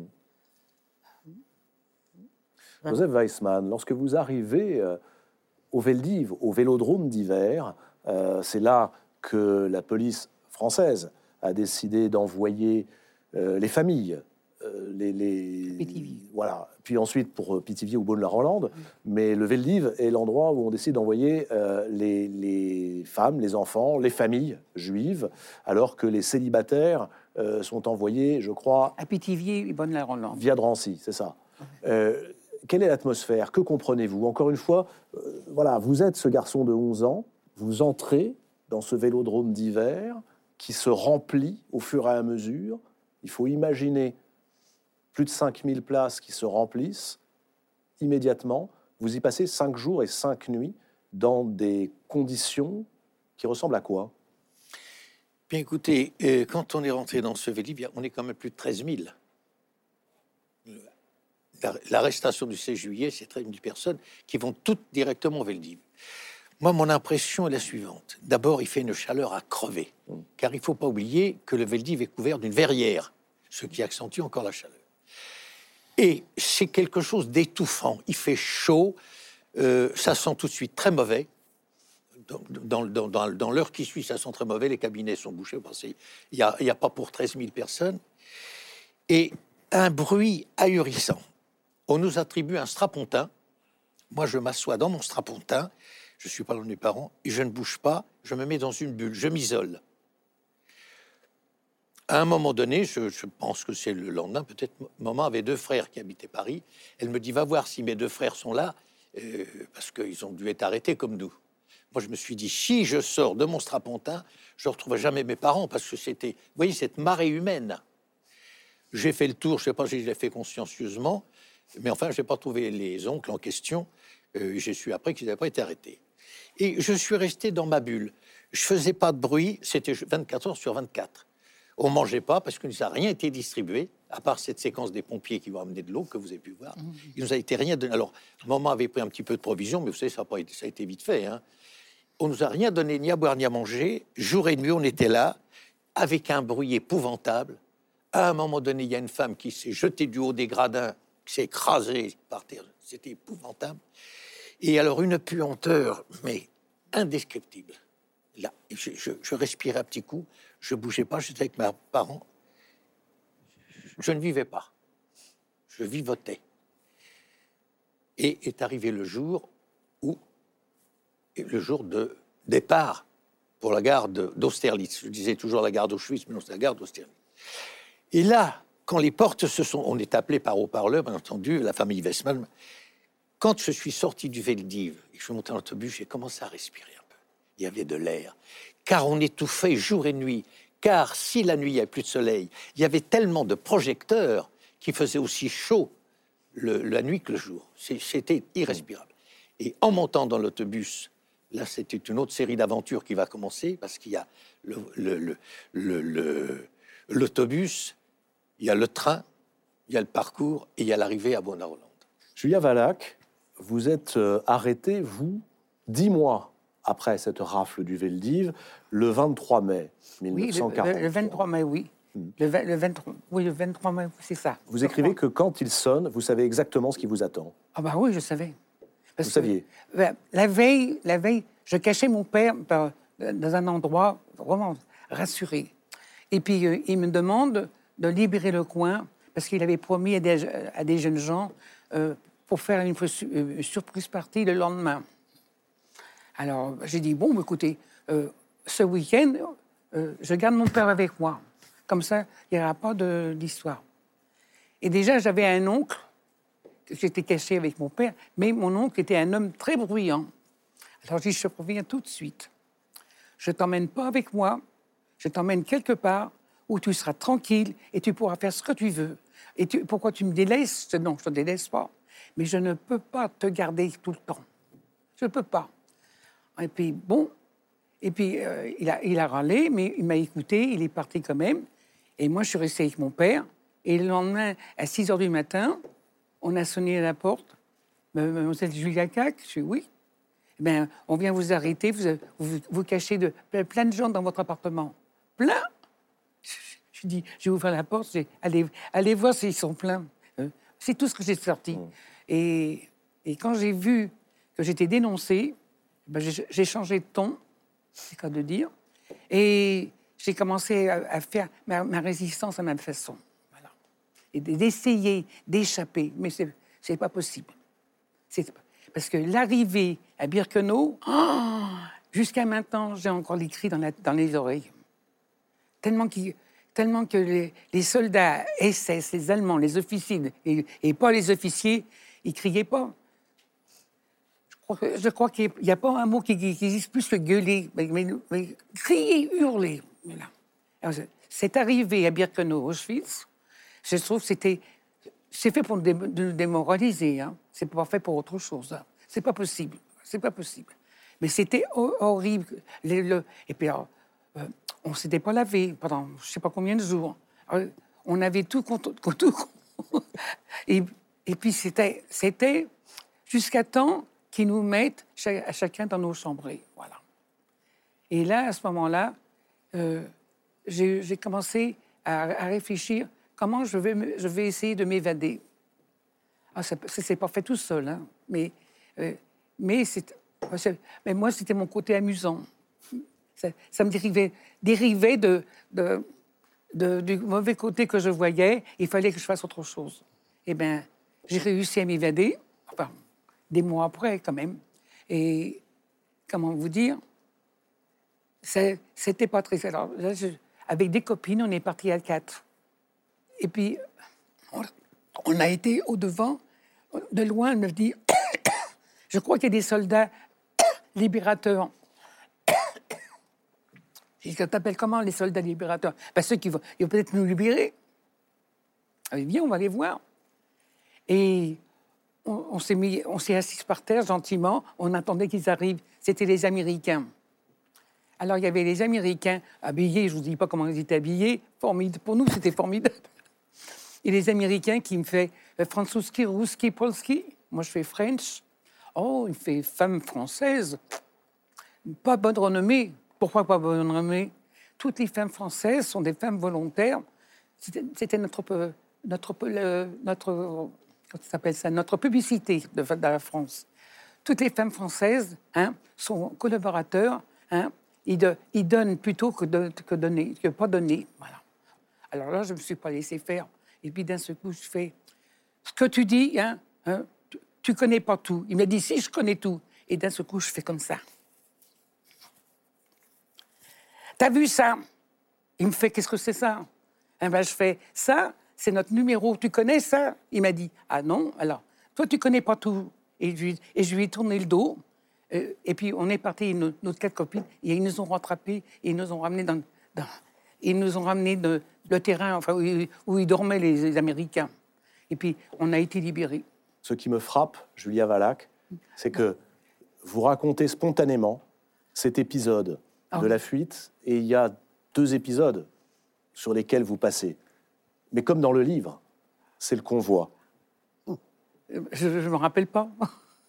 Joseph Weissman, lorsque vous arrivez euh, au Veldiv, au vélodrome d'hiver, euh, c'est là que la police française a décidé d'envoyer euh, les familles. euh, les, les- Pithiviers. voilà. Puis ensuite pour euh, Pithiviers ou Beaune-la-Rolande, mais le Veldiv est l'endroit où on décide d'envoyer euh, les, les femmes, les enfants, les familles juives, alors que les célibataires euh, sont envoyés, je crois, À Pithiviers et Bonne-la-Rolande. via Drancy, c'est ça. Euh, quelle est l'atmosphère? Que comprenez-vous? Encore une fois, euh, voilà, vous êtes ce garçon de 11 ans, vous entrez dans ce vélodrome d'hiver qui se remplit au fur et à mesure. Il faut imaginer plus de 5000 places qui se remplissent immédiatement. Vous y passez 5 jours et 5 nuits dans des conditions qui ressemblent à quoi? Bien écoutez, euh, quand on est rentré dans ce Vélib, on est quand même plus de 13 000. La- L'arrestation du 16 juillet, c'est 13 000 personnes qui vont toutes directement au Veldiv. Moi, mon impression est la suivante. D'abord, il fait une chaleur à crever, car il ne faut pas oublier que le Veldiv est couvert d'une verrière, ce qui accentue encore la chaleur. Et c'est quelque chose d'étouffant. Il fait chaud, euh, ça sent tout de suite très mauvais dans, l'heure qui suit, ça sent très mauvais, les cabinets sont bouchés, n'y il y a pas pour 13 000 personnes. Et un bruit ahurissant. On nous attribue un strapontin. Moi, je m'assois dans mon strapontin, je suis pas loin de mes parents, et je ne bouge pas, je me mets dans une bulle, je m'isole. À un moment donné, je, je pense que c'est le lendemain, peut-être, maman avait deux frères qui habitaient Paris. Elle me dit, va voir si mes deux frères sont là, euh, parce qu'ils ont dû être arrêtés comme nous. Moi, je me suis dit, si je sors de mon strapontin, je ne retrouverai jamais mes parents parce que c'était, vous voyez, cette marée humaine. J'ai fait le tour, je ne sais pas si je l'ai fait consciencieusement, mais enfin, je n'ai pas trouvé les oncles en question. Euh, J'ai su après qu'ils n'avaient pas été arrêtés. Et je suis resté dans ma bulle. Je faisais pas de bruit, c'était 24 heures sur 24. On mangeait pas parce qu'il ne nous a rien été distribué, à part cette séquence des pompiers qui vont amener de l'eau que vous avez pu voir. Il nous a été rien donné. Alors, maman avait pris un petit peu de provision, mais vous savez, ça a, pas été, ça a été vite fait. Hein. On nous a rien donné, ni à boire, ni à manger. Jour et nuit, on était là, avec un bruit épouvantable. À un moment donné, il y a une femme qui s'est jetée du haut des gradins, qui s'est écrasée par terre. C'était épouvantable. Et alors, une puanteur, mais indescriptible. Là, je, respirais à petits coups, je bougeais pas, j'étais avec mes parents. Je ne vivais pas. Je vivotais. Et est arrivé le jour où, le jour de départ pour la gare d'Austerlitz. Je disais toujours la gare d'Auschwitz, mais non, c'est la gare d'Austerlitz. Et là, quand les portes se sont... On est appelé par haut-parleur, bien entendu, la famille Westman. Quand je suis sorti du Veldiv et que je suis monté dans l'autobus, j'ai commencé à respirer un peu. Il y avait de l'air. Car on étouffait jour et nuit. Car si la nuit, il n'y avait plus de soleil, il y avait tellement de projecteurs qui faisaient aussi chaud la nuit que le jour. C'était irrespirable. Et en montant dans l'autobus, là, c'était une autre série d'aventures qui va commencer parce qu'il y a l'autobus, il y a le train, il y a le parcours et il y a l'arrivée à Bonne-Rolande. Julia Valac, vous êtes euh, arrêté, vous, dix mois après cette rafle du Veldiv, le 23 mai Oui, le, 1940. le- le 23 mai, oui. Le, vingt- le 23, oui, le 23 mai, c'est ça. Vous écrivez que quand il sonne, vous savez exactement ce qui vous attend. Ah bah oui, je savais. Parce Vous saviez ben, La veille, la veille, je cachais mon père dans un endroit vraiment rassuré. Et puis, euh, il me demande de libérer le coin parce qu'il avait promis à des, à des jeunes gens euh, pour faire une, euh, surprise partie le lendemain. Alors, j'ai dit, bon, écoutez, euh, ce week-end, euh, je garde mon père avec moi. Comme ça, il n'y aura pas d'histoire. Et déjà, j'avais un oncle, j'étais caché avec mon père, mais mon oncle était un homme très bruyant. Alors, j'ai dit, je te préviens tout de suite. Je t'emmène pas avec moi, je t'emmène quelque part où tu seras tranquille et tu pourras faire ce que tu veux. Et tu- pourquoi tu me délaisses? Non, je te délaisse pas. Mais je ne peux pas te garder tout le temps. Je ne peux pas. Et puis, bon, et puis euh, il, a, râlé, mais il m'a écouté, il est parti quand même. Et moi, je suis restée avec mon père. Et le lendemain, à 6 heures du matin, on a sonné à la porte. Mademoiselle Julia Cac Je suis oui. Eh bien, on vient vous arrêter, vous, vous, cachez de, plein de gens dans votre appartement. Plein Je dis, j'ai ouvert la porte, allez, allez voir s'ils sont pleins. Euh, C'est tout ce que j'ai sorti. Mm. Et, quand j'ai vu que j'étais dénoncée, ben, j'ai changé de ton, c'est cas de dire, et j'ai commencé à, faire ma, résistance à ma façon. Voilà. Et d'essayer d'échapper, mais c'est c'est pas possible. Parce que l'arrivée à Birkenau, jusqu'à maintenant, j'ai encore les cris dans, les oreilles. Tellement, tellement que les, soldats SS, les Allemands, les officiers, et pas les officiers, ils criaient pas. Je crois, qu'il n'y a pas un mot qui, existe plus que gueuler, mais, crier, hurler. C'est- arrivé à Birkenau, Auschwitz. Je trouve que c'était c'est fait pour nous dé- nous démoraliser. Hein. C'est pas fait pour autre chose. Hein. C'est pas possible. C'est pas possible. Mais c'était ho- horrible. Le- Et puis, alors, euh, on s'était pas lavé pendant je sais pas combien de jours. Alors, on avait tout tout. Et puis c'était jusqu'à temps qu'ils nous mettent à chacun dans nos chambrées. Voilà. Et là, à ce moment-là, euh, j'ai commencé à, réfléchir comment je vais, essayer de m'évader. Ah, ça pas fait tout seul, hein, mais, euh, mais, moi, c'était mon côté amusant. Ça, me dérivait, dérivait du mauvais côté que je voyais. Il fallait que je fasse autre chose. Eh bien, j'ai réussi à m'évader, enfin, des mois après quand même. Et comment vous dire C'était pas très. Alors, je- avec des copines, on est parti à quatre. Et puis, on, on a été au-devant. De loin, elle me dit Je crois qu'il y a des soldats libérateurs. J'ai dit T'appelles comment les soldats libérateurs? Ben, Ceux qui vont, peut-être nous libérer. Allez, viens, on va les voir. Et on, s'est assis par terre gentiment. On attendait qu'ils arrivent. C'était les Américains. Alors, il y avait les Américains habillés, je ne vous dis pas comment ils étaient habillés, formidable. Pour nous, c'était formidable. Et les Américains qui me fait euh, Franzuski, Ruski, Polski. Moi, je fais French. Oh, il fait femme française. Pas bonne renommée. Pourquoi pas bonne renommée? Toutes les femmes françaises sont des femmes volontaires. C'était notre, peu- notre, le- notre, comment s'appelle ça, notre publicité de, la France. Toutes les femmes françaises hein, sont collaborateurs. Hein, ils, donnent plutôt que, de, que donner, que pas donner. Voilà. Alors là, je ne me suis pas laissé faire. Et puis d'un seul coup, je fais ce que tu dis, hein, tu, tu connais pas tout. Il m'a dit si, je connais tout. Et d'un seul coup, je fais comme ça. T'as vu ça? Il me fait qu'est-ce que c'est ça? Eh ben, je fais ça, c'est notre numéro. Tu connais ça? Il m'a dit ah non. Alors toi, tu connais pas tout. Et je, lui- et je lui ai tourné le dos. Euh, et puis on est parti, nos, nos quatre copines, et ils nous ont rattrapés, et ils nous ont ramenés dans, dans- ils nous ont ramenés de, le terrain, enfin où, ils- où ils dormaient les, les Américains. Et puis on a été libérés. Ce qui me frappe, Julia Valac, c'est que vous racontez spontanément cet épisode Ah de oui. la fuite, et il y a deux épisodes sur lesquels vous passez. Mais comme dans le livre, c'est le convoi. Je ne me rappelle pas.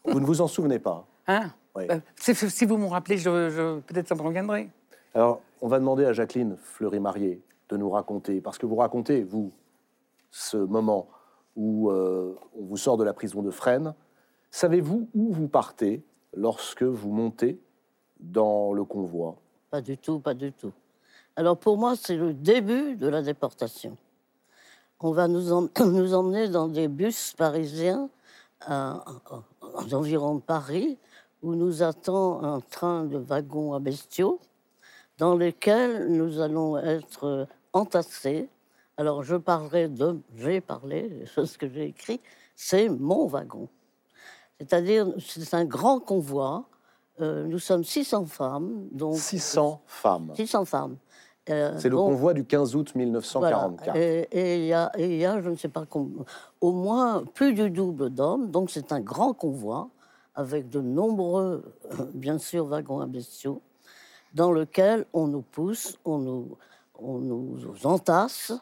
Vous ne vous en souvenez pas. Hein Oui. Euh, si, si vous me rappelez, je, je- peut-être ça me reviendrait. Alors, on va demander à Jacqueline Fleury-Marié de nous raconter, parce que vous racontez, vous, ce moment où euh, on vous sort de la prison de Fresnes. Savez-vous où vous partez lorsque vous montez dans le convoi? Pas du tout, pas du tout. Alors pour moi, c'est le début de la déportation. On va nous, em- nous emmener dans des bus parisiens aux environs de Paris, où nous attend un train de wagons à bestiaux, dans lesquels nous allons être euh, entassés. Alors je parlerai de, j'ai parlé, choses que j'ai écrites, c'est mon wagon. C'est-à-dire, c'est un grand convoi. Euh, nous sommes 600 femmes, donc 600 femmes. 600 femmes. Euh, C'est le convoi du 15 août voilà. 1944. Et et il y, a- y je ne sais pas combien, au moins plus du double d'hommes. Donc c'est un grand convoi avec de nombreux, euh, bien sûr, wagons à bestiaux, dans lequel on nous pousse, on nous, on nous entasse.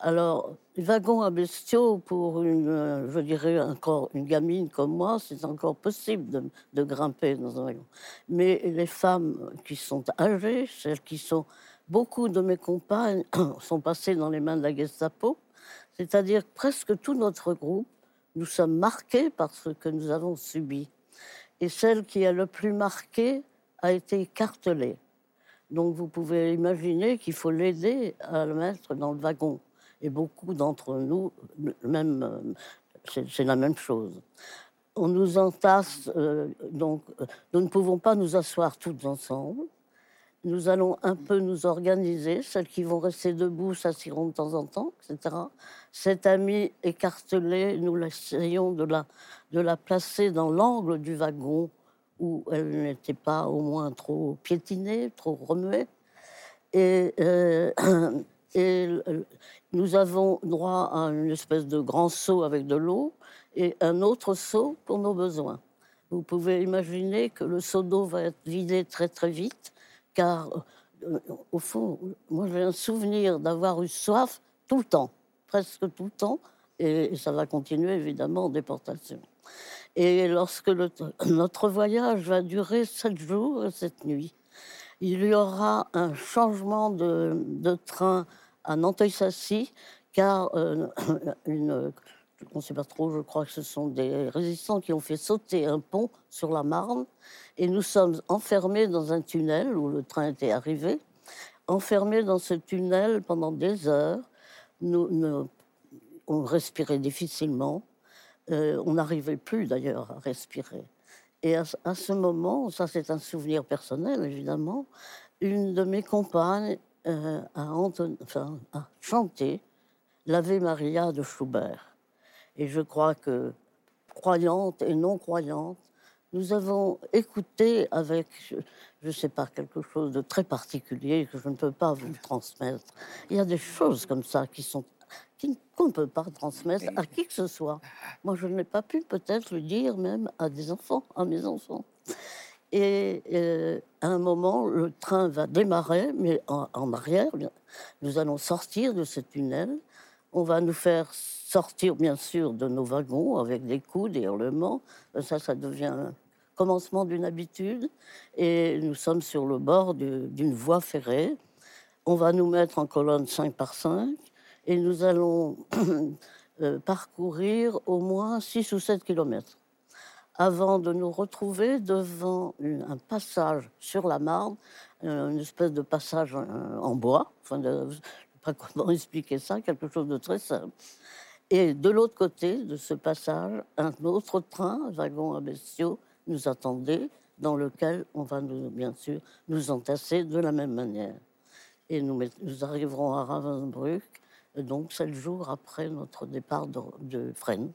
Alors, les wagons à bestiaux, pour une, euh, je dirais encore une gamine comme moi, c'est encore possible de, de grimper dans un wagon. Mais les femmes qui sont âgées, celles qui sont Beaucoup de mes compagnes sont passées dans les mains de la Gestapo, c'est-à-dire presque tout notre groupe nous sommes marqués par ce que nous avons subi. Et celle qui a le plus marqué a été écartelée. Donc vous pouvez imaginer qu'il faut l'aider à le mettre dans le wagon. Et beaucoup d'entre nous, même, euh, c'est la même chose. On nous entasse, euh, donc nous ne pouvons pas nous asseoir toutes ensemble. Nous allons un peu nous organiser. Celles qui vont rester debout s'assiront de temps en temps, etc. Cette amie écartelée, nous essayons de la, de la placer dans l'angle du wagon où elle n'était pas au moins trop piétinée, trop remuée. Et, euh, et nous avons droit à une espèce de grand seau avec de l'eau et un autre seau pour nos besoins. Vous pouvez imaginer que le seau d'eau va être vidé très très vite car euh, au fond, moi j'ai un souvenir d'avoir eu soif tout le temps, presque tout le temps, et, ça va continuer évidemment en déportation. Et lorsque notre voyage va durer sept jours et sept nuits, il y aura un changement de, train à Nanteuil-Sassy, car euh, une, on ne sait pas trop, je crois que ce sont des résistants qui ont fait sauter un pont sur la Marne, et nous sommes enfermés dans un tunnel où le train était arrivé, enfermés dans ce tunnel pendant des heures. Nous, on respirait difficilement, euh, on n'arrivait plus d'ailleurs à respirer. Et à, ce moment, ça c'est un souvenir personnel évidemment, une de mes compagnes euh, a, a chanté l'Ave Maria de Schubert. Et je crois que, croyantes et non croyantes, nous avons écouté avec, je ne sais pas, quelque chose de très particulier que je ne peux pas vous transmettre. Il y a des choses comme ça qui sont qu'on ne peut pas transmettre à qui que ce soit. Moi, je n'ai pas pu peut-être le dire même à des enfants, à mes enfants. Et à un moment, le train va démarrer, mais en arrière, nous allons sortir de ce tunnel. On va nous faire sortir bien sûr de nos wagons avec des coups, des hurlements. Ça, ça devient un commencement d'une habitude. Et nous sommes sur le bord d'une voie ferrée. On va nous mettre en colonne 5 par 5 et nous allons euh, parcourir au moins 6 ou 7 kilomètres avant de nous retrouver devant un passage sur la Marne, euh, une espèce de passage en bois. Je ne sais pas comment expliquer ça, quelque chose de très simple. Et de l'autre côté de ce passage, un autre train, un wagon à bestiaux, nous attendait, dans lequel on va nous, bien sûr nous entasser de la même manière. Et nous, nous arriverons à Ravensbrück, donc sept jours après notre départ de, de Fresnes.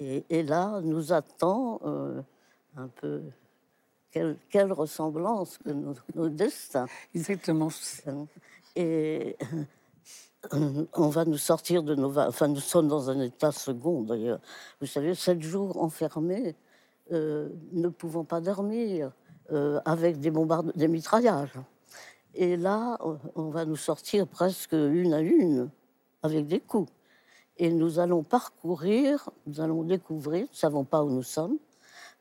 Et, là, nous attend euh, un peu quelle, quelle, ressemblance que nos, nos destins. Exactement. Et on va nous sortir de nos... Enfin, nous sommes dans un état second, d'ailleurs. Vous savez, sept jours enfermés, euh, ne pouvant pas dormir, euh, avec des bombardes, des mitraillages. Et là, on va nous sortir presque une à une, avec des coups. Et nous allons parcourir, nous allons découvrir, nous ne savons pas où nous sommes,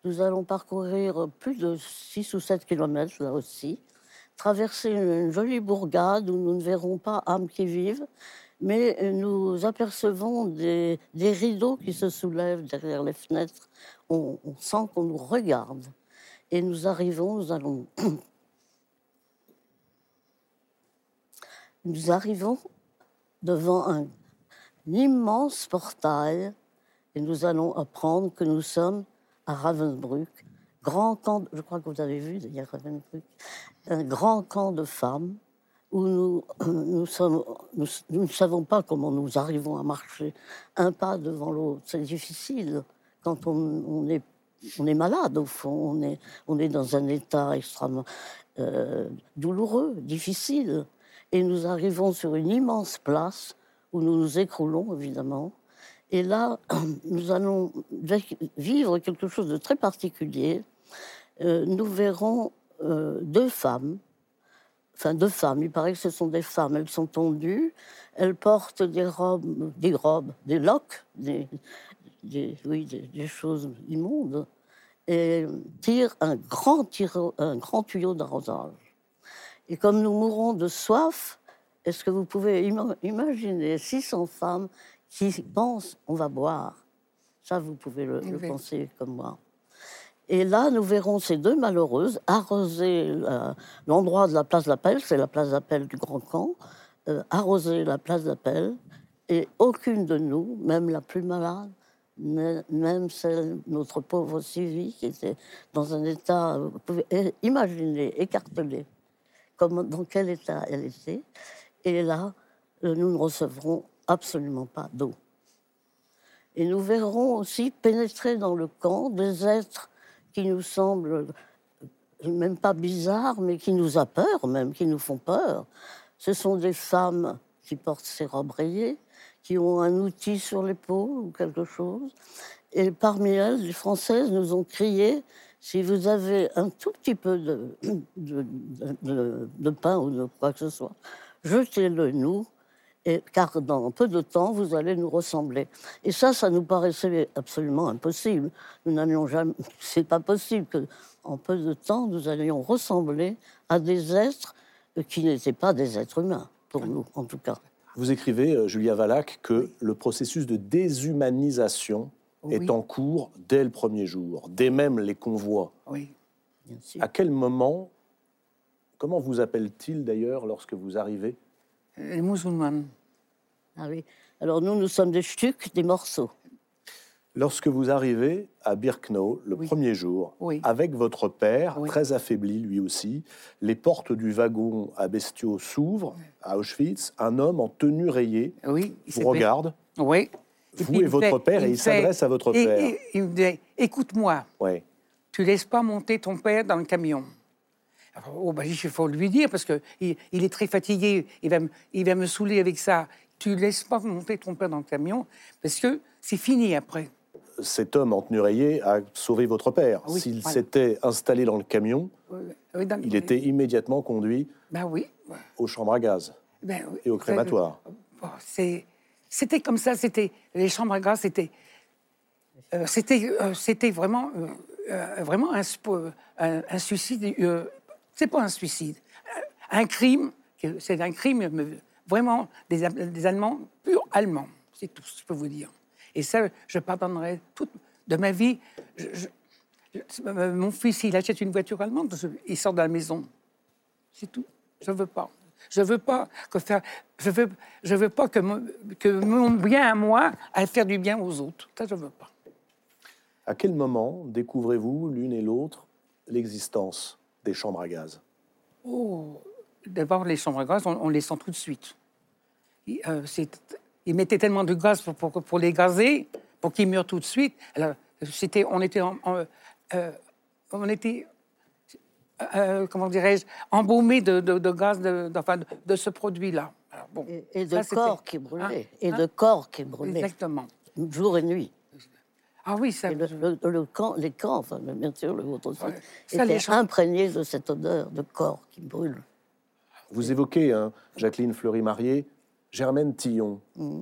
nous allons parcourir plus de 6 ou 7 kilomètres, là aussi, traverser une jolie bourgade où nous ne verrons pas âmes qui vivent, mais nous apercevons des, rideaux qui se soulèvent derrière les fenêtres. On, sent qu'on nous regarde. Et nous arrivons, nous allons. nous arrivons devant un, immense portail et nous allons apprendre que nous sommes à Ravensbrück, grand camp, je crois que vous avez vu un grand camp de femmes où nous, nous, ne savons pas comment nous arrivons à marcher un pas devant l'autre. C'est difficile quand on, est, malade, au fond. On est, on est dans un état extrêmement euh, douloureux, difficile. Et nous arrivons sur une immense place où nous nous écroulons, évidemment. Et là, nous allons vivre quelque chose de très particulier. Euh, nous verrons euh, deux femmes, enfin deux femmes, il paraît que ce sont des femmes, elles sont tendues, elles portent des robes, des robes, des loques, des, choses immondes, et tirent un grand, tuyau d'arrosage. Et comme nous mourons de soif, est-ce que vous pouvez imaginer 600 femmes qui pensent on va boire. Ça, vous pouvez le, penser comme moi. Et là, nous verrons ces deux malheureuses arroser la- l'endroit de la place d'appel, c'est la place d'appel du Grand Camp, euh, arroser la place d'appel, et aucune de nous, même la plus malade, même celle, notre pauvre Sylvie, qui était dans un état, euh, vous pouvez imaginer, écartelé, comme, dans quel état elle était. Et là, euh, nous ne recevrons absolument pas d'eau. Et nous verrons aussi pénétrer dans le camp des êtres qui nous semblent euh, même pas bizarres, mais qui nous a peur même, qui nous font peur. Ce sont des femmes qui portent ces robes rayées, qui ont un outil sur l'épaule ou quelque chose. Et parmi elles, les Françaises nous ont crié si vous avez un tout petit peu de, de, pain ou de quoi que ce soit, jetez-le nous, et, car dans peu de temps, vous allez nous ressembler. Et ça, ça nous paraissait absolument impossible. Nous n'allions jamais. C'est pas possible que, en peu de temps, nous allions ressembler à des êtres qui n'étaient pas des êtres humains, pour nous, en tout cas. Vous écrivez, euh, Julia Valac, que le processus de déshumanisation Oui. est en cours dès le premier jour, dès même les convois. Oui. Bien sûr. À quel moment, comment vous appelle-t-il d'ailleurs lorsque vous arrivez? Les musulmans. Ah oui. Alors nous, nous sommes des stucs, des morceaux. Lorsque vous arrivez à Birkenau le Oui. premier jour, Oui. avec votre père, Oui. très affaibli lui aussi, les portes du wagon à bestiaux s'ouvrent à Auschwitz. Un homme en tenue rayée Oui. vous regarde, Oui. vous et votre fait- père, et il s'adresse à votre et- père. il me dit Écoute-moi, Ouais. tu laisses pas monter ton père dans le camion. Alors, oh, bah, il faut lui dire parce que il, il est très fatigué, il va, me, il va me saouler avec ça. Tu laisses pas monter ton père dans le camion parce que c'est fini après. Cet homme en tenue rayée a sauvé votre père. Oui, S'il voilà. s'était installé dans le camion, Oui, dans- il était immédiatement conduit Ben oui. aux chambres à gaz Ben et au crématoire. C'est- c'était comme ça, c'était les chambres à gaz, c'était euh, c'était euh, c'était vraiment euh, euh, vraiment un, un, un suicide. euh, c'est pas un suicide, un crime. C'est un crime vraiment des, des Allemands purs Allemands. C'est tout ce que je peux vous dire. Et ça, je pardonnerai toute de ma vie. Je- je- je- euh, mon fils, il achète une voiture allemande, il sort de la maison. C'est tout. Je veux pas. Je veux pas que faire. Je veux. Je veux pas que mon, que mon bien à moi aille faire du bien aux autres. Ça, je veux pas. À quel moment découvrez-vous l'une et l'autre l'existence des chambres à gaz? Oh, d'abord les chambres à gaz, on, on les sent tout de suite. Ils, euh, ils mettaient tellement de gaz pour, pour, pour les gazer, pour qu'ils meurent tout de suite. Alors, c'était, on était, en- en- euh, on était, euh, comment dirais-je, embaumés de, de, de gaz de, d'enfin, de, de ce produit-là. Bon, Et, et de ça, c'était- corps qui brûlaient. Hein, et hein, de corps qui brûlaient. Exactement. Jour et nuit. Ah oui, ça. Et le, le- le camp, les camps, enfin, bien sûr, le vôtre aussi, Ouais. Ça, les étaient gens- imprégnés de cette odeur de corps qui brûle. Vous évoquez, hein, Jacqueline Fleury-Marié, Germaine Tillon,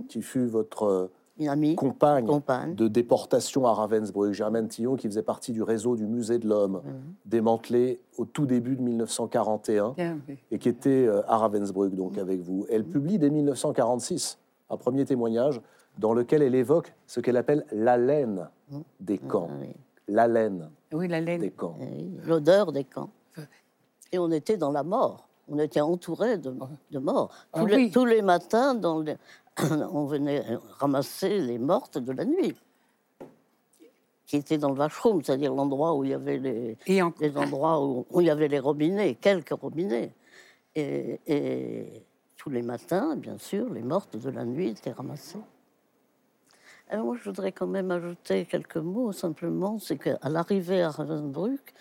qui fut votre euh, Une amie, compagne, compagne. de déportation à Ravensbrück. Germaine Tillon, qui faisait partie du réseau du Musée de l'Homme, démantelé au tout début de 1941 Bien, oui. et qui était euh, à Ravensbrück, donc avec vous. Elle publie dès 1946 un premier témoignage dans lequel elle évoque ce qu'elle appelle l'haleine des camps. Ah oui. L'haleine Oui, la laine. des camps. Eh L'odeur des camps. Et on était dans la mort. On était entouré de, de morts. Ah Tous, les, oui. tous les matins, dans les- on venait ramasser les mortes de la nuit, qui étaient dans le washroom, c'est-à-dire l'endroit où il y avait les, Et en- les endroits où, où il y avait les robinets, quelques robinets. Et, et tous les matins, bien sûr, les mortes de la nuit étaient ramassées. Alors moi, je voudrais quand même ajouter quelques mots, simplement, c'est qu'à l'arrivée à Ravensbrück,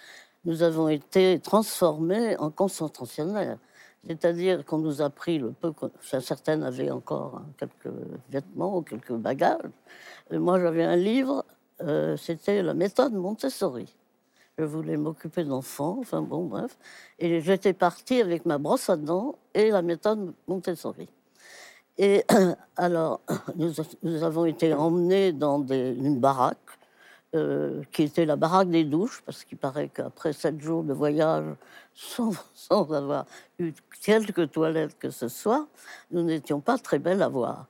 nous avons été transformés en concentrationnaires. C'est-à-dire qu'on nous a pris le peu, certaines avaient encore quelques vêtements ou quelques bagages. Moi, j'avais un livre, euh, c'était la méthode Montessori. Je voulais m'occuper d'enfants, enfin bon, bref. Et j'étais partie avec ma brosse à dents et la méthode Montessori. Et alors, nous, avons été emmenés dans une baraque euh, qui était la baraque des douches, parce qu'il paraît qu'après sept jours de voyage, sans, sans avoir eu quelque toilette que ce soit, nous n'étions pas très belles à voir.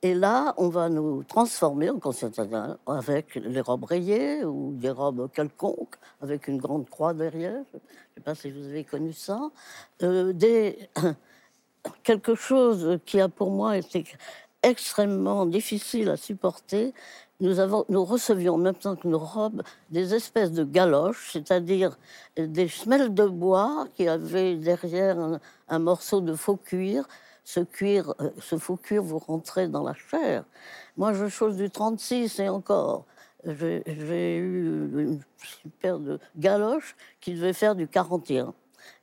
Et là, on va nous transformer en concentration avec les robes rayées ou des robes quelconques, avec une grande croix derrière. Je ne sais pas si vous avez connu ça. Euh, des, quelque chose qui a pour moi été extrêmement difficile à supporter. Nous, recevions en même temps que nos robes des espèces de galoches, c'est-à-dire des semelles de bois qui avaient derrière un, morceau de faux cuir. Ce cuir, euh, ce faux cuir, vous rentrez dans la chair. Moi, je chose du 36 et encore. J'ai eu une paire de galoches qui devait faire du 41.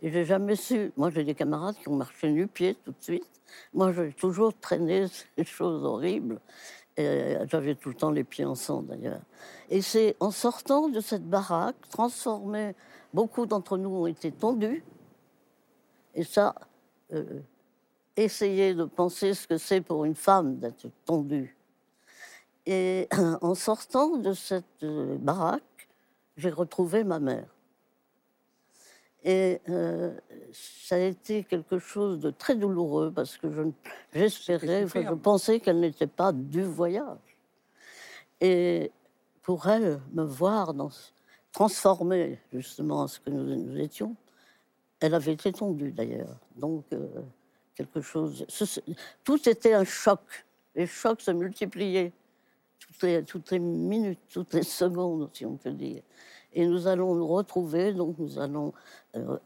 Et j'ai jamais su. Moi, j'ai des camarades qui ont marché nu-pieds tout de suite. Moi, j'ai toujours traîné ces choses horribles. Et J'avais tout le temps les pieds en sang, d'ailleurs. Et c'est en sortant de cette baraque, transformée, beaucoup d'entre nous ont été tondus. Et ça, euh, essayez de penser ce que c'est pour une femme d'être tondue. Et en sortant de cette euh, baraque, j'ai retrouvé ma mère. Et euh, ça a été quelque chose de très douloureux parce que je- j'espérais, je pensais qu'elle n'était pas du voyage. Et pour elle, me voir dans, transformée justement en ce que nous, nous étions, elle avait été tondue d'ailleurs. Donc, euh, quelque chose. ce- tout était un choc. Les chocs se multipliaient toutes les, toutes les minutes, toutes les secondes, si on peut dire. Et nous allons nous retrouver, donc nous allons euh,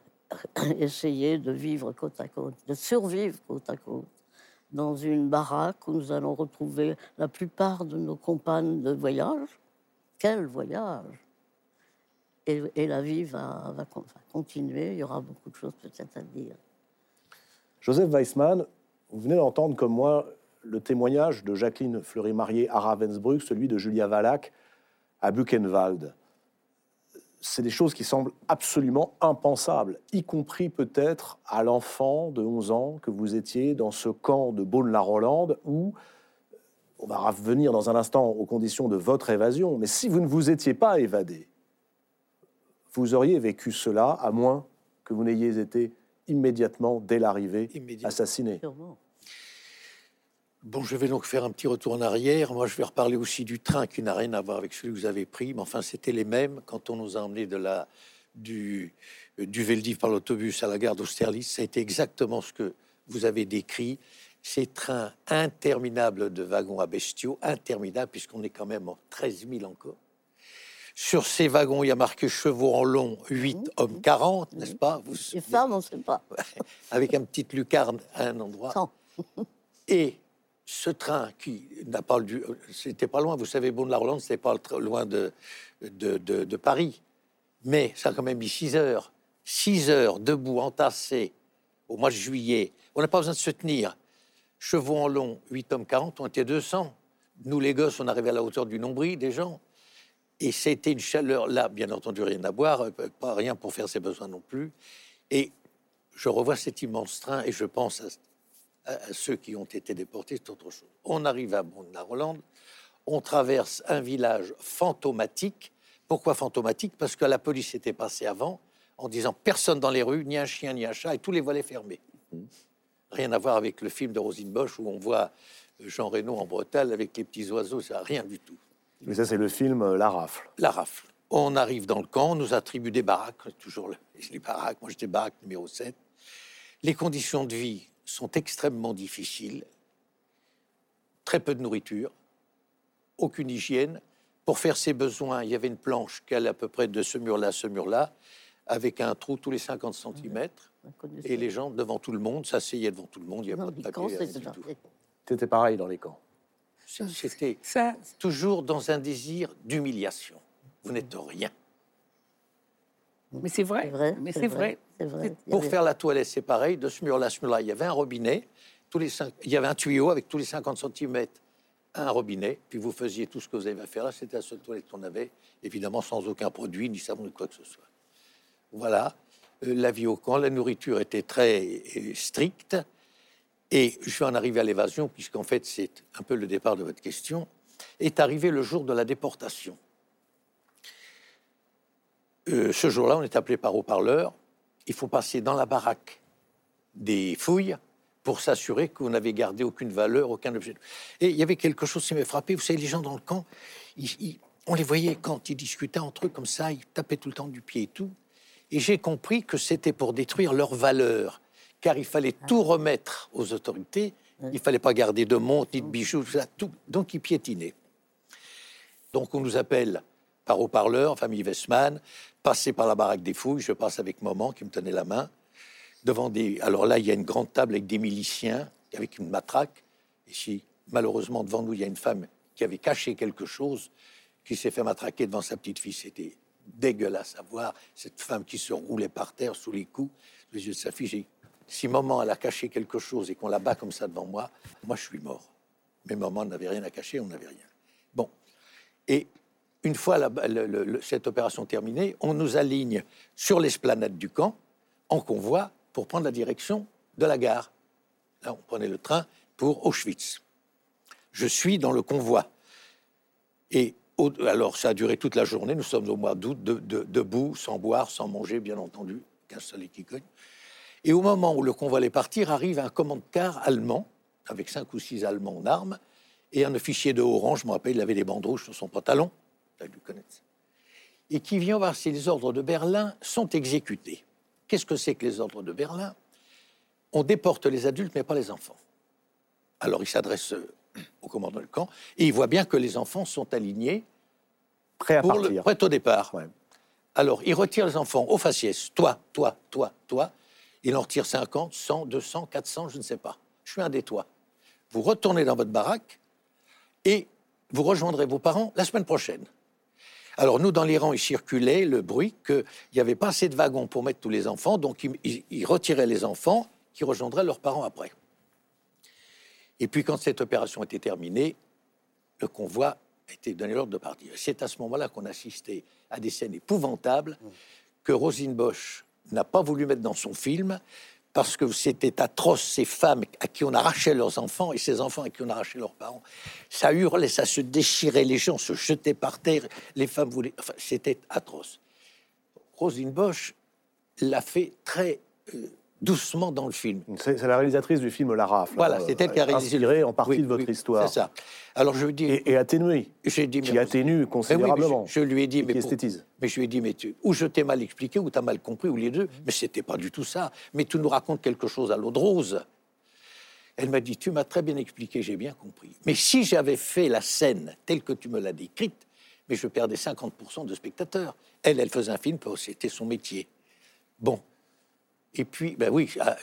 essayer de vivre côte à côte, de survivre côte à côte, dans une baraque où nous allons retrouver la plupart de nos compagnes de voyage. Quel voyage et, la vie va, va con- va continuer, il y aura beaucoup de choses peut-être à dire. Joseph Weissmann, vous venez d'entendre comme moi le témoignage de Jacqueline Fleury-Marié à Ravensbrück, celui de Julia Wallach à Buchenwald. C'est des choses qui semblent absolument impensables, y compris peut-être à l'enfant de 11 ans que vous étiez dans ce camp de Beaune-la-Rolande où on va revenir dans un instant aux conditions de votre évasion, mais si vous ne vous étiez pas évadé, vous auriez vécu cela à moins que vous n'ayez été immédiatement, dès l'arrivée, assassiné. Sûrement. Bon, je vais donc faire un petit retour en arrière. Moi, je vais reparler aussi du train qui n'a rien à voir avec celui que vous avez pris, mais enfin, c'était les mêmes quand on nous a emmenés de la, du, euh, du Veldiv par l'autobus à la gare d'Austerlitz. Ça a été exactement ce que vous avez décrit. Ces trains interminables de wagons à bestiaux, interminables, puisqu'on est quand même en 13 000 encore. Sur ces wagons, il y a marqué chevaux en long, 8 hommes 40, n'est-ce pas? Vous, Les femmes, on ne sait pas. Avec un petit lucarne à un endroit. Et ce train qui n'a pas dû, c'était pas loin, vous savez, Beaune-la-Rolande, c'était pas loin de Paris. Mais ça a quand même mis 6 heures. 6 heures debout, entassés, au mois de juillet. On n'a pas besoin de se tenir. Chevaux en long, 8 hommes 40, on était 200. Nous, les gosses, on arrivait à la hauteur du nombril des gens. Et c'était une chaleur, là, bien entendu, rien à boire, euh, pas rien pour faire ses besoins non plus. Et je revois cet immense train et je pense à, à- à ceux qui ont été déportés, c'est autre chose. On arrive à Bonne-la-Rolande, on traverse un village fantomatique. Pourquoi fantomatique? Parce que la police était passée avant en disant personne dans les rues, ni un chien, ni un chat, et tous les volets fermés. Rien à voir avec le film de Rosine Bosch où on voit Jean Reno en Bretagne avec les petits oiseaux, ça n'a rien du tout. Mais ça, c'est le film euh, La Rafle. La rafle. On arrive dans le camp, on nous attribue des baraques, toujours le- les baraques. Moi, j'étais baraque numéro 7. Les conditions de vie sont extrêmement difficiles. Très peu de nourriture, aucune hygiène. Pour faire ses besoins, il y avait une planche qui allait à peu près de ce mur-là à ce mur-là, avec un trou tous les 50 cm. Et les gens, devant tout le monde, s'asseyaient devant tout le monde. Il n'y a pas de papier. C'était pareil dans les camps. C'était Ça, toujours dans un désir d'humiliation. Vous n'êtes rien. Mais c'est vrai. C'est vrai. Mais c'est vrai. C'est vrai. Il y Pour avait- faire la toilette, c'est pareil. De ce mur-là, à ce mur-là, il y avait un robinet. Tous les cinq, il y avait un tuyau avec tous les 50 cm, un robinet. Puis vous faisiez tout ce que vous avez à faire là. C'était la seule toilette qu'on avait, évidemment sans aucun produit, ni savon, ni quoi que ce soit. Voilà. Euh, la vie au camp, la nourriture était très euh, stricte. Et je vais en arriver à l'évasion, puisqu'en fait, c'est un peu le départ de votre question. Est arrivé le jour de la déportation. Euh, ce jour-là, on est appelé par haut-parleur. Il faut passer dans la baraque des fouilles pour s'assurer que vous n'avez gardé aucune valeur, aucun objet. Et il y avait quelque chose qui m'a frappé. Vous savez, les gens dans le camp, ils- ils- on les voyait quand ils discutaient entre eux comme ça, ils tapaient tout le temps du pied et tout. Et j'ai compris que c'était pour détruire leur valeur, car il fallait tout remettre aux autorités. Il fallait pas garder de montre ni de bijoux, tout ça, tout. Donc ils piétinaient. Donc on nous appelle par haut-parleur, famille Westman, passer par la baraque des fouilles. Je passe avec maman qui me tenait la main. Devant des. Alors là, il y a une grande table avec des miliciens, avec une matraque. Ici, malheureusement, devant nous, il y a une femme qui avait caché quelque chose, qui s'est fait matraquer devant sa petite fille. C'était dégueulasse à voir. Cette femme qui se roulait par terre sous les coups, les yeux de sa fille. Si maman, elle a caché quelque chose et qu'on la bat comme ça devant moi, moi, je suis mort. Mais maman n'avait rien à cacher, on n'avait rien. Bon. Et une fois cette opération terminée, on nous aligne sur l'esplanade du camp en convoi pour prendre la direction de la gare. Là, on prenait le train pour Auschwitz. Je suis dans le convoi. Et alors, ça a duré toute la journée. Nous sommes au mois d'août, de- de- debout, sans boire, sans manger, bien entendu, qu'un soleil qui cogne. Et au moment où le convoi allait partir, arrive un commande-car allemand, avec cinq ou six Allemands en armes, et un officier de haut rang, je me rappelle, il avait des bandes rouges sur son pantalon, et qui vient voir si les ordres de Berlin sont exécutés. Qu'est-ce que c'est que les ordres de Berlin? On déporte les adultes, mais pas les enfants. Alors il s'adresse euh, au commandant du camp, et il voit bien que les enfants sont alignés Prêt à pour le, partir. prêt au départ. Ouais. Alors, il retire les enfants au faciès. Toi, toi, toi, toi. Il en retire 50, 100, 200, 400, je ne sais pas. Je suis un des toits. Vous retournez dans votre baraque et vous rejoindrez vos parents la semaine prochaine. Alors, nous, dans les rangs, il circulait le bruit qu'il n'y avait pas assez de wagons pour mettre tous les enfants, donc il, il- il retirait les enfants qui rejoindraient leurs parents après. Et puis, quand cette opération était terminée, le convoi a été donné l'ordre de partir. C'est à ce moment-là qu'on assistait à des scènes épouvantables que Rosine Bosch n'a pas voulu mettre dans son film parce que c'était atroce, ces femmes à qui on arrachait leurs enfants et ces enfants à qui on arrachait leurs parents. Ça hurlait, ça se déchirait, les gens se jetaient par terre, les femmes voulaient... Enfin, c'était atroce. Rosine Bosch l'a fait très euh, doucement dans le film. C'est la réalisatrice du film La Rafle. Voilà, c'est elle qui a réalisé le- Inspirée en partie Oui, de votre oui, histoire. C'est ça. Alors je lui dis, Et, et atténuée, j'ai dit, qui mais- atténue oui, mais considérablement. je, je lui ai dit, mais qui esthétise. mais je lui ai dit, mais tu, ou je t'ai mal expliqué, ou tu as mal compris, ou les deux. Mais c'était pas du tout ça. Mais tu nous racontes quelque chose à l'eau de rose. Elle m'a dit, tu m'as très bien expliqué, j'ai bien compris. Mais si j'avais fait la scène telle que tu me l'as décrite, mais je perdais 50% de spectateurs. Elle, elle faisait un film, c'était son métier. Bon. Et puis, ben oui. ah,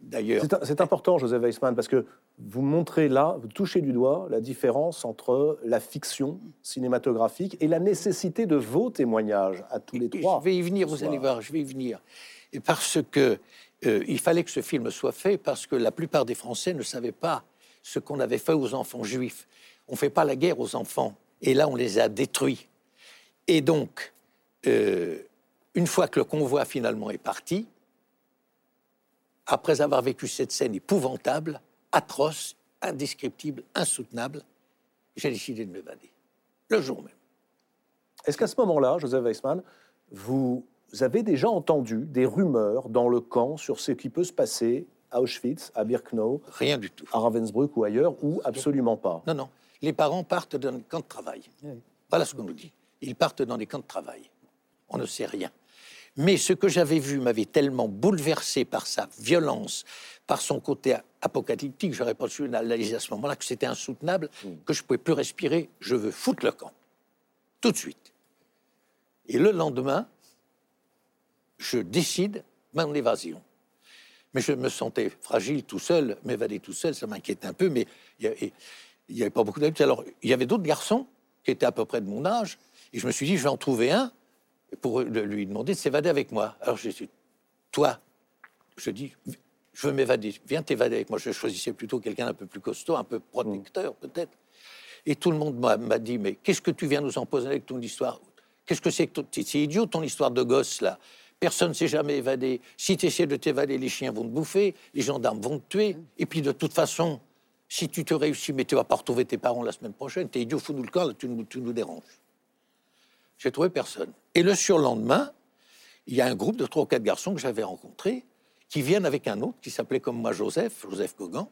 D'ailleurs, C'est important, Joseph Weissman, parce que vous montrez là, vous touchez du doigt la différence entre la fiction cinématographique et la nécessité de vos témoignages à tous les trois. Je vais y venir, vous allez voir, je vais y venir. Et parce que euh, il fallait que ce film soit fait, parce que la plupart des Français ne savaient pas ce qu'on avait fait aux enfants juifs. On ne fait pas la guerre aux enfants. Et là, on les a détruits. Et donc, euh, une fois que le convoi finalement est parti, après avoir vécu cette scène épouvantable, atroce, indescriptible, insoutenable, j'ai décidé de m'évader. Le jour même. Est-ce qu'à ce moment-là, Joseph Weissman, vous avez déjà entendu des rumeurs dans le camp sur ce qui peut se passer à Auschwitz, à Birkenau, Rien du tout. à Ravensbrück ou ailleurs, ou absolument pas? Non, non. Les parents partent dans des camps de travail. Voilà ce qu'on nous dit. Ils partent dans des camps de travail. On ne sait rien. Mais ce que j'avais vu m'avait tellement bouleversé par sa violence, par son côté apocalyptique, j'aurais pas su l'analyser à ce moment-là, que c'était insoutenable, que je ne pouvais plus respirer. Je veux foutre le camp. Tout de suite. Et le lendemain, je décide mon évasion. Mais je me sentais fragile tout seul, m'évader tout seul, ça m'inquiète un peu, mais il n'y avait pas beaucoup d'adultes. Alors, il y avait d'autres garçons qui étaient à peu près de mon âge, et je me suis dit, je vais en trouver un pour lui demander de s'évader avec moi. Alors, j'ai dit, toi, je dis, je veux m'évader, viens t'évader avec moi. Je choisissais plutôt quelqu'un un peu plus costaud, un peu protecteur, peut-être. Et tout le monde m'a dit, mais qu'est-ce que tu viens nous emposer avec ton histoire? Qu'est-ce que c'est que ton- c'est idiot ton histoire de gosse là? Personne ne s'est jamais évadé. Si tu essaies de t'évader, les chiens vont te bouffer, les gendarmes vont te tuer. Et puis de toute façon, si tu te réussis, mais tu vas pas retrouver tes parents la semaine prochaine, t'es idiot, fous-nous le camp, là, tu nous, tu nous déranges. J'ai trouvé personne. Et le surlendemain, il y a un groupe de trois ou quatre garçons que j'avais rencontrés qui viennent avec un autre qui s'appelait comme moi Joseph, Joseph Gauguin.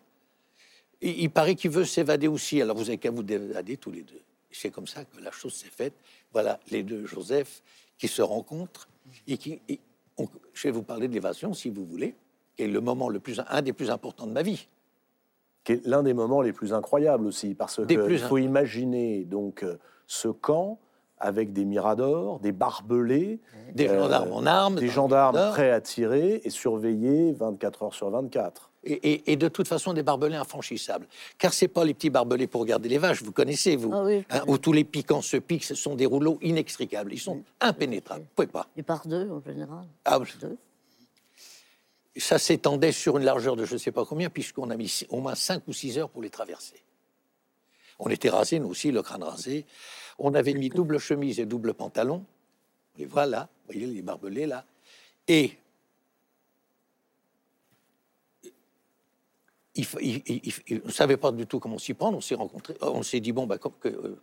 Et il paraît qu'il veut s'évader aussi. Alors vous avez qu'à vous évader tous les deux. C'est comme ça que la chose s'est faite. Voilà les deux Joseph qui se rencontrent et qui. et on- je vais vous parler de l'évasion si vous voulez, qui est le moment le plus, un des plus importants de ma vie. qui est l'un des moments les plus incroyables aussi, parce qu'il faut imaginer donc euh, ce camp avec des miradors, des barbelés, Des Euh, gendarmes en armes, des gendarmes prêts à tirer et surveillés 24 heures sur 24. Et, et- et de toute façon des barbelés infranchissables. Car c'est pas les petits barbelés pour garder les vaches, vous connaissez, vous, Ah oui, hein, où tous les piquants se piquent, ce sont des rouleaux inextricables, ils sont impénétrables, vous pouvez pas. Et par deux, en général. Ah, Deux. ça s'étendait sur une largeur de je ne sais pas combien, puisqu'on a mis six- au moins 5 ou 6 heures pour les traverser. On était rasés, nous aussi, le crâne rasé. On avait mis double chemise et double pantalon. Les voilà, vous voyez les barbelés là. Et il, fa- il- il- il- il- on ne savait pas du tout comment s'y prendre. On s'est rencontrés. On s'est dit bon, bah, com- que- euh,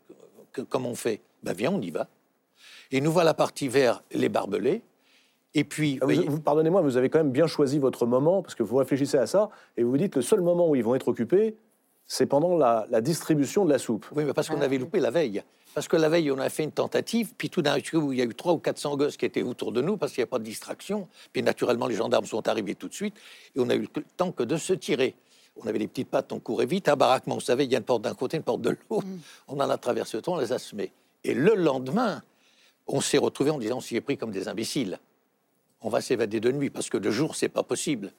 que- comment on fait Ben viens, on y va. Et nous voilà partis vers les barbelés. Et puis, Ah, vous- voyez- vous- Pardonnez-moi, vous avez quand même bien choisi votre moment, parce que vous réfléchissez à ça, et vous vous dites le seul moment où ils vont être occupés, c'est pendant la, la distribution de la soupe. Oui, mais parce qu'on avait loupé la veille. Parce que la veille, on a fait une tentative, puis tout d'un coup, il y a eu 300 ou 400 gosses qui étaient autour de nous parce qu'il n'y a pas de distraction. Puis naturellement, les gendarmes sont arrivés tout de suite et on a eu le temps que de se tirer. On avait les petites pattes, on courait vite. Un baraquement, vous savez, il y a une porte d'un côté, une porte de l'autre. On en a traversé trois, on les a semés. Et le lendemain, on s'est retrouvés en disant on s'y est pris comme des imbéciles. On va s'évader de nuit parce que de jour, c'est pas possible.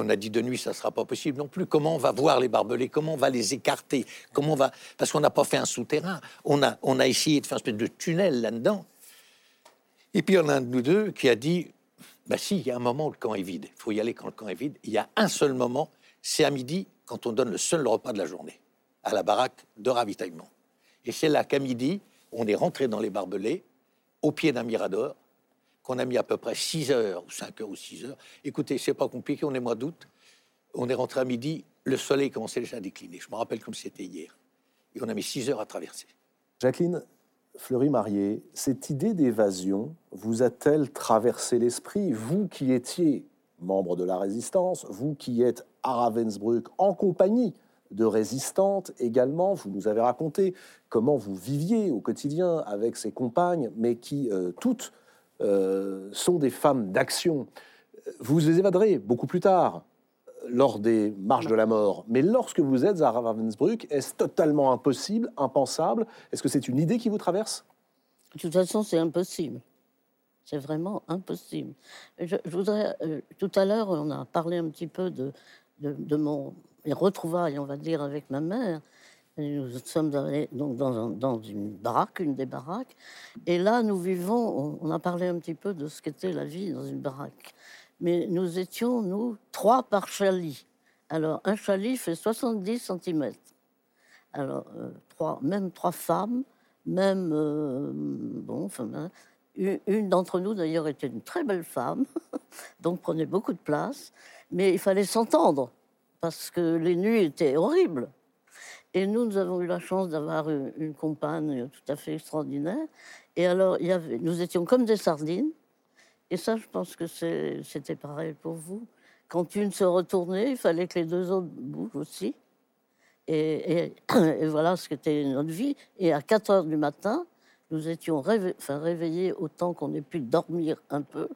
On a dit de nuit, ça sera pas possible non plus. Comment on va voir les barbelés? Comment on va les écarter? Comment on va? Parce qu'on n'a pas fait un souterrain. On a, on a essayé de faire une espèce de tunnel là-dedans. Et puis en a un de nous deux qui a dit bah si, il y a un moment où le camp est vide. Il faut y aller quand le camp est vide. Il y a un seul moment, c'est à midi, quand on donne le seul repas de la journée, à la baraque de ravitaillement. Et c'est là qu'à midi, on est rentré dans les barbelés, au pied d'un mirador, qu'on a mis à peu près 6 heures, ou 5 heures ou 6 heures. Écoutez, c'est pas compliqué, on est mois d'août. On est rentré à midi, le soleil commençait déjà à décliner. Je me rappelle comme c'était hier. Et on a mis 6 heures à traverser. Jacqueline Fleury-Marié, cette idée d'évasion vous a-t-elle traversé l'esprit, vous qui étiez membre de la résistance, vous qui êtes à Ravensbrück en compagnie de résistantes également, vous nous avez raconté comment vous viviez au quotidien avec ces compagnes, mais qui euh, toutes euh, sont des femmes d'action. Vous les évaderez beaucoup plus tard, lors des marches de la mort. Mais lorsque vous êtes à Ravensbrück, est-ce totalement impossible, impensable? Est-ce que c'est une idée qui vous traverse? De toute façon, c'est impossible. C'est vraiment impossible. Je, voudrais, euh, tout à l'heure, on a parlé un petit peu de, de, de mon mes retrouvailles, on va dire, avec ma mère. Nous sommes allés donc dans, un- dans une baraque, une des baraques. Et là, nous vivons, on, a parlé un petit peu de ce qu'était la vie dans une baraque. Mais nous étions, nous, trois par chalit. Alors, un chalit fait 70 cm. Alors, euh, même trois femmes, même, euh, bon, enfin, hein, une, une d'entre nous, d'ailleurs, était une très belle femme, donc prenait beaucoup de place, mais il fallait s'entendre, parce que les nuits étaient horribles. Et nous, nous avons eu la chance d'avoir une, compagne tout à fait extraordinaire. Et alors, nous étions comme des sardines. Et ça, je pense que c'était pareil pour vous. Quand une se retournait, il fallait que les deux autres bougent aussi. Et, voilà ce qu'était notre vie. Et à 4 heures du matin, nous étions réveillés autant qu'on ait pu dormir un peu,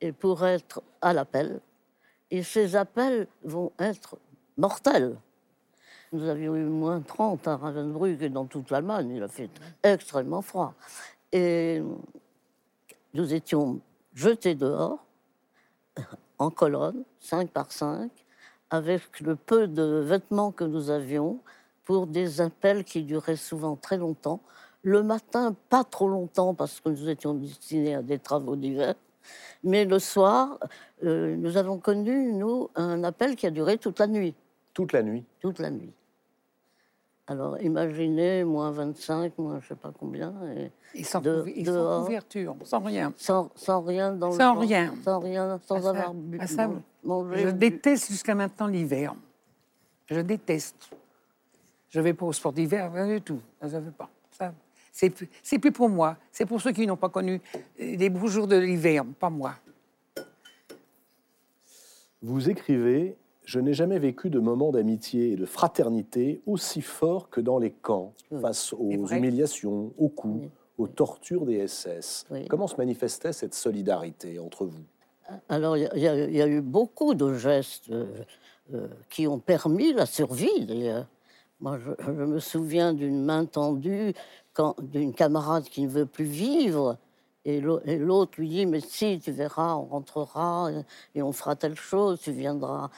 et pour être à l'appel. Et ces appels vont être mortels. Nous avions eu moins 30 à Ravensbrück et dans toute l'Allemagne. Il a fait extrêmement froid. Et nous étions jetés dehors, en colonne, 5 par 5, avec le peu de vêtements que nous avions pour des appels qui duraient souvent très longtemps. Le matin, pas trop longtemps parce que nous étions destinés à des travaux d'hiver. Mais le soir, euh, nous avons connu, nous, un appel qui a duré toute la nuit. Toute la nuit Toute la nuit. Alors imaginez, moins 25, moins je sais pas combien, et Et sans, De- et sans dehors. couverture, sans rien. sans, sans rien dans le Sans rien. Sans rien, sans Ah, ça- avoir bu, ah, ça- mangé. Je bu. déteste jusqu'à maintenant l'hiver. Je déteste. Je vais pas au sport d'hiver, rien du tout. Je veux pas. Ça, C'est plus- c'est plus pour moi. C'est pour ceux qui n'ont pas connu les beaux jours de l'hiver, pas moi. Vous écrivez Je n'ai jamais vécu de moment d'amitié et de fraternité aussi fort que dans les camps, Oui. face aux humiliations, aux coups, Oui. aux tortures des SS. Oui. Comment se manifestait cette solidarité entre vous? Alors, il y, a- y y eu beaucoup de gestes euh, euh, qui ont permis la survie, d'ailleurs. Moi, je, je me souviens d'une main tendue d'une camarade qui ne veut plus vivre. Et l'autre lui dit, mais si, tu verras, on rentrera et on fera telle chose, tu viendras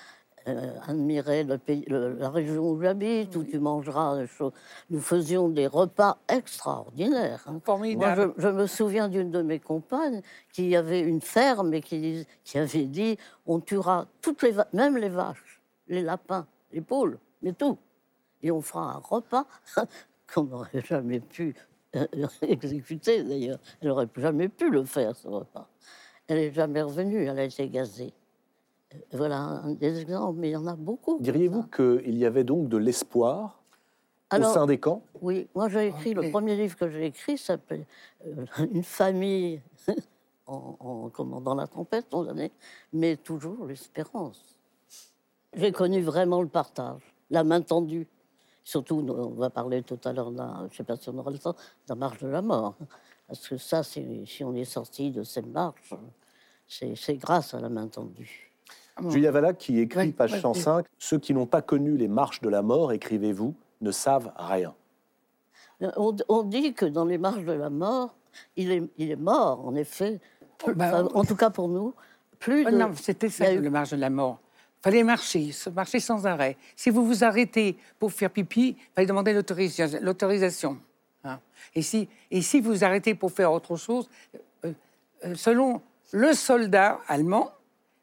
euh, admirer le pays, le- la région où j'habite, où tu mangeras des choses. Nous faisions des repas extraordinaires. hein. Moi, je, je me souviens d'une de mes compagnes qui avait une ferme et qui, avait dit on tuera toutes les même les vaches, les lapins, les poules, mais tout. Et on fera un repas qu'on n'aurait jamais pu euh, exécuter d'ailleurs. Elle n'aurait jamais pu le faire, ce repas. Elle n'est jamais revenue, elle a été gazée. Voilà un des exemples, mais il y en a beaucoup. Diriez-vous qu'il y avait donc de l'espoir Alors, au sein des camps? Oui, moi j'ai écrit, le premier livre que j'ai écrit s'appelle euh, Une famille en, en- comment, dans la tempête, on mais toujours l'espérance. J'ai connu vraiment le partage, la main tendue. Surtout, nous, on va parler tout à l'heure, d'un- je ne sais pas si on aura le temps, de la marche de la mort. Parce que ça, si on est sorti de cette marche, c'est c'est grâce à la main tendue. Julia Valac qui écrit, Ouais, page ouais, 105, Ceux qui n'ont pas connu les marches de la mort, écrivez-vous, ne savent rien. On, on dit que dans les marches de la mort, il est, il est mort, en effet. bah, Enfin, en tout cas pour nous, plus Ah de... non, c'était ça eu- le marche de la mort. fallait marcher, marcher sans arrêt. Si vous vous arrêtez pour faire pipi, il fallait demander l'autorisa- l'autorisation. hein. Et, si, et si vous arrêtez pour faire autre chose, euh, euh, selon le soldat allemand,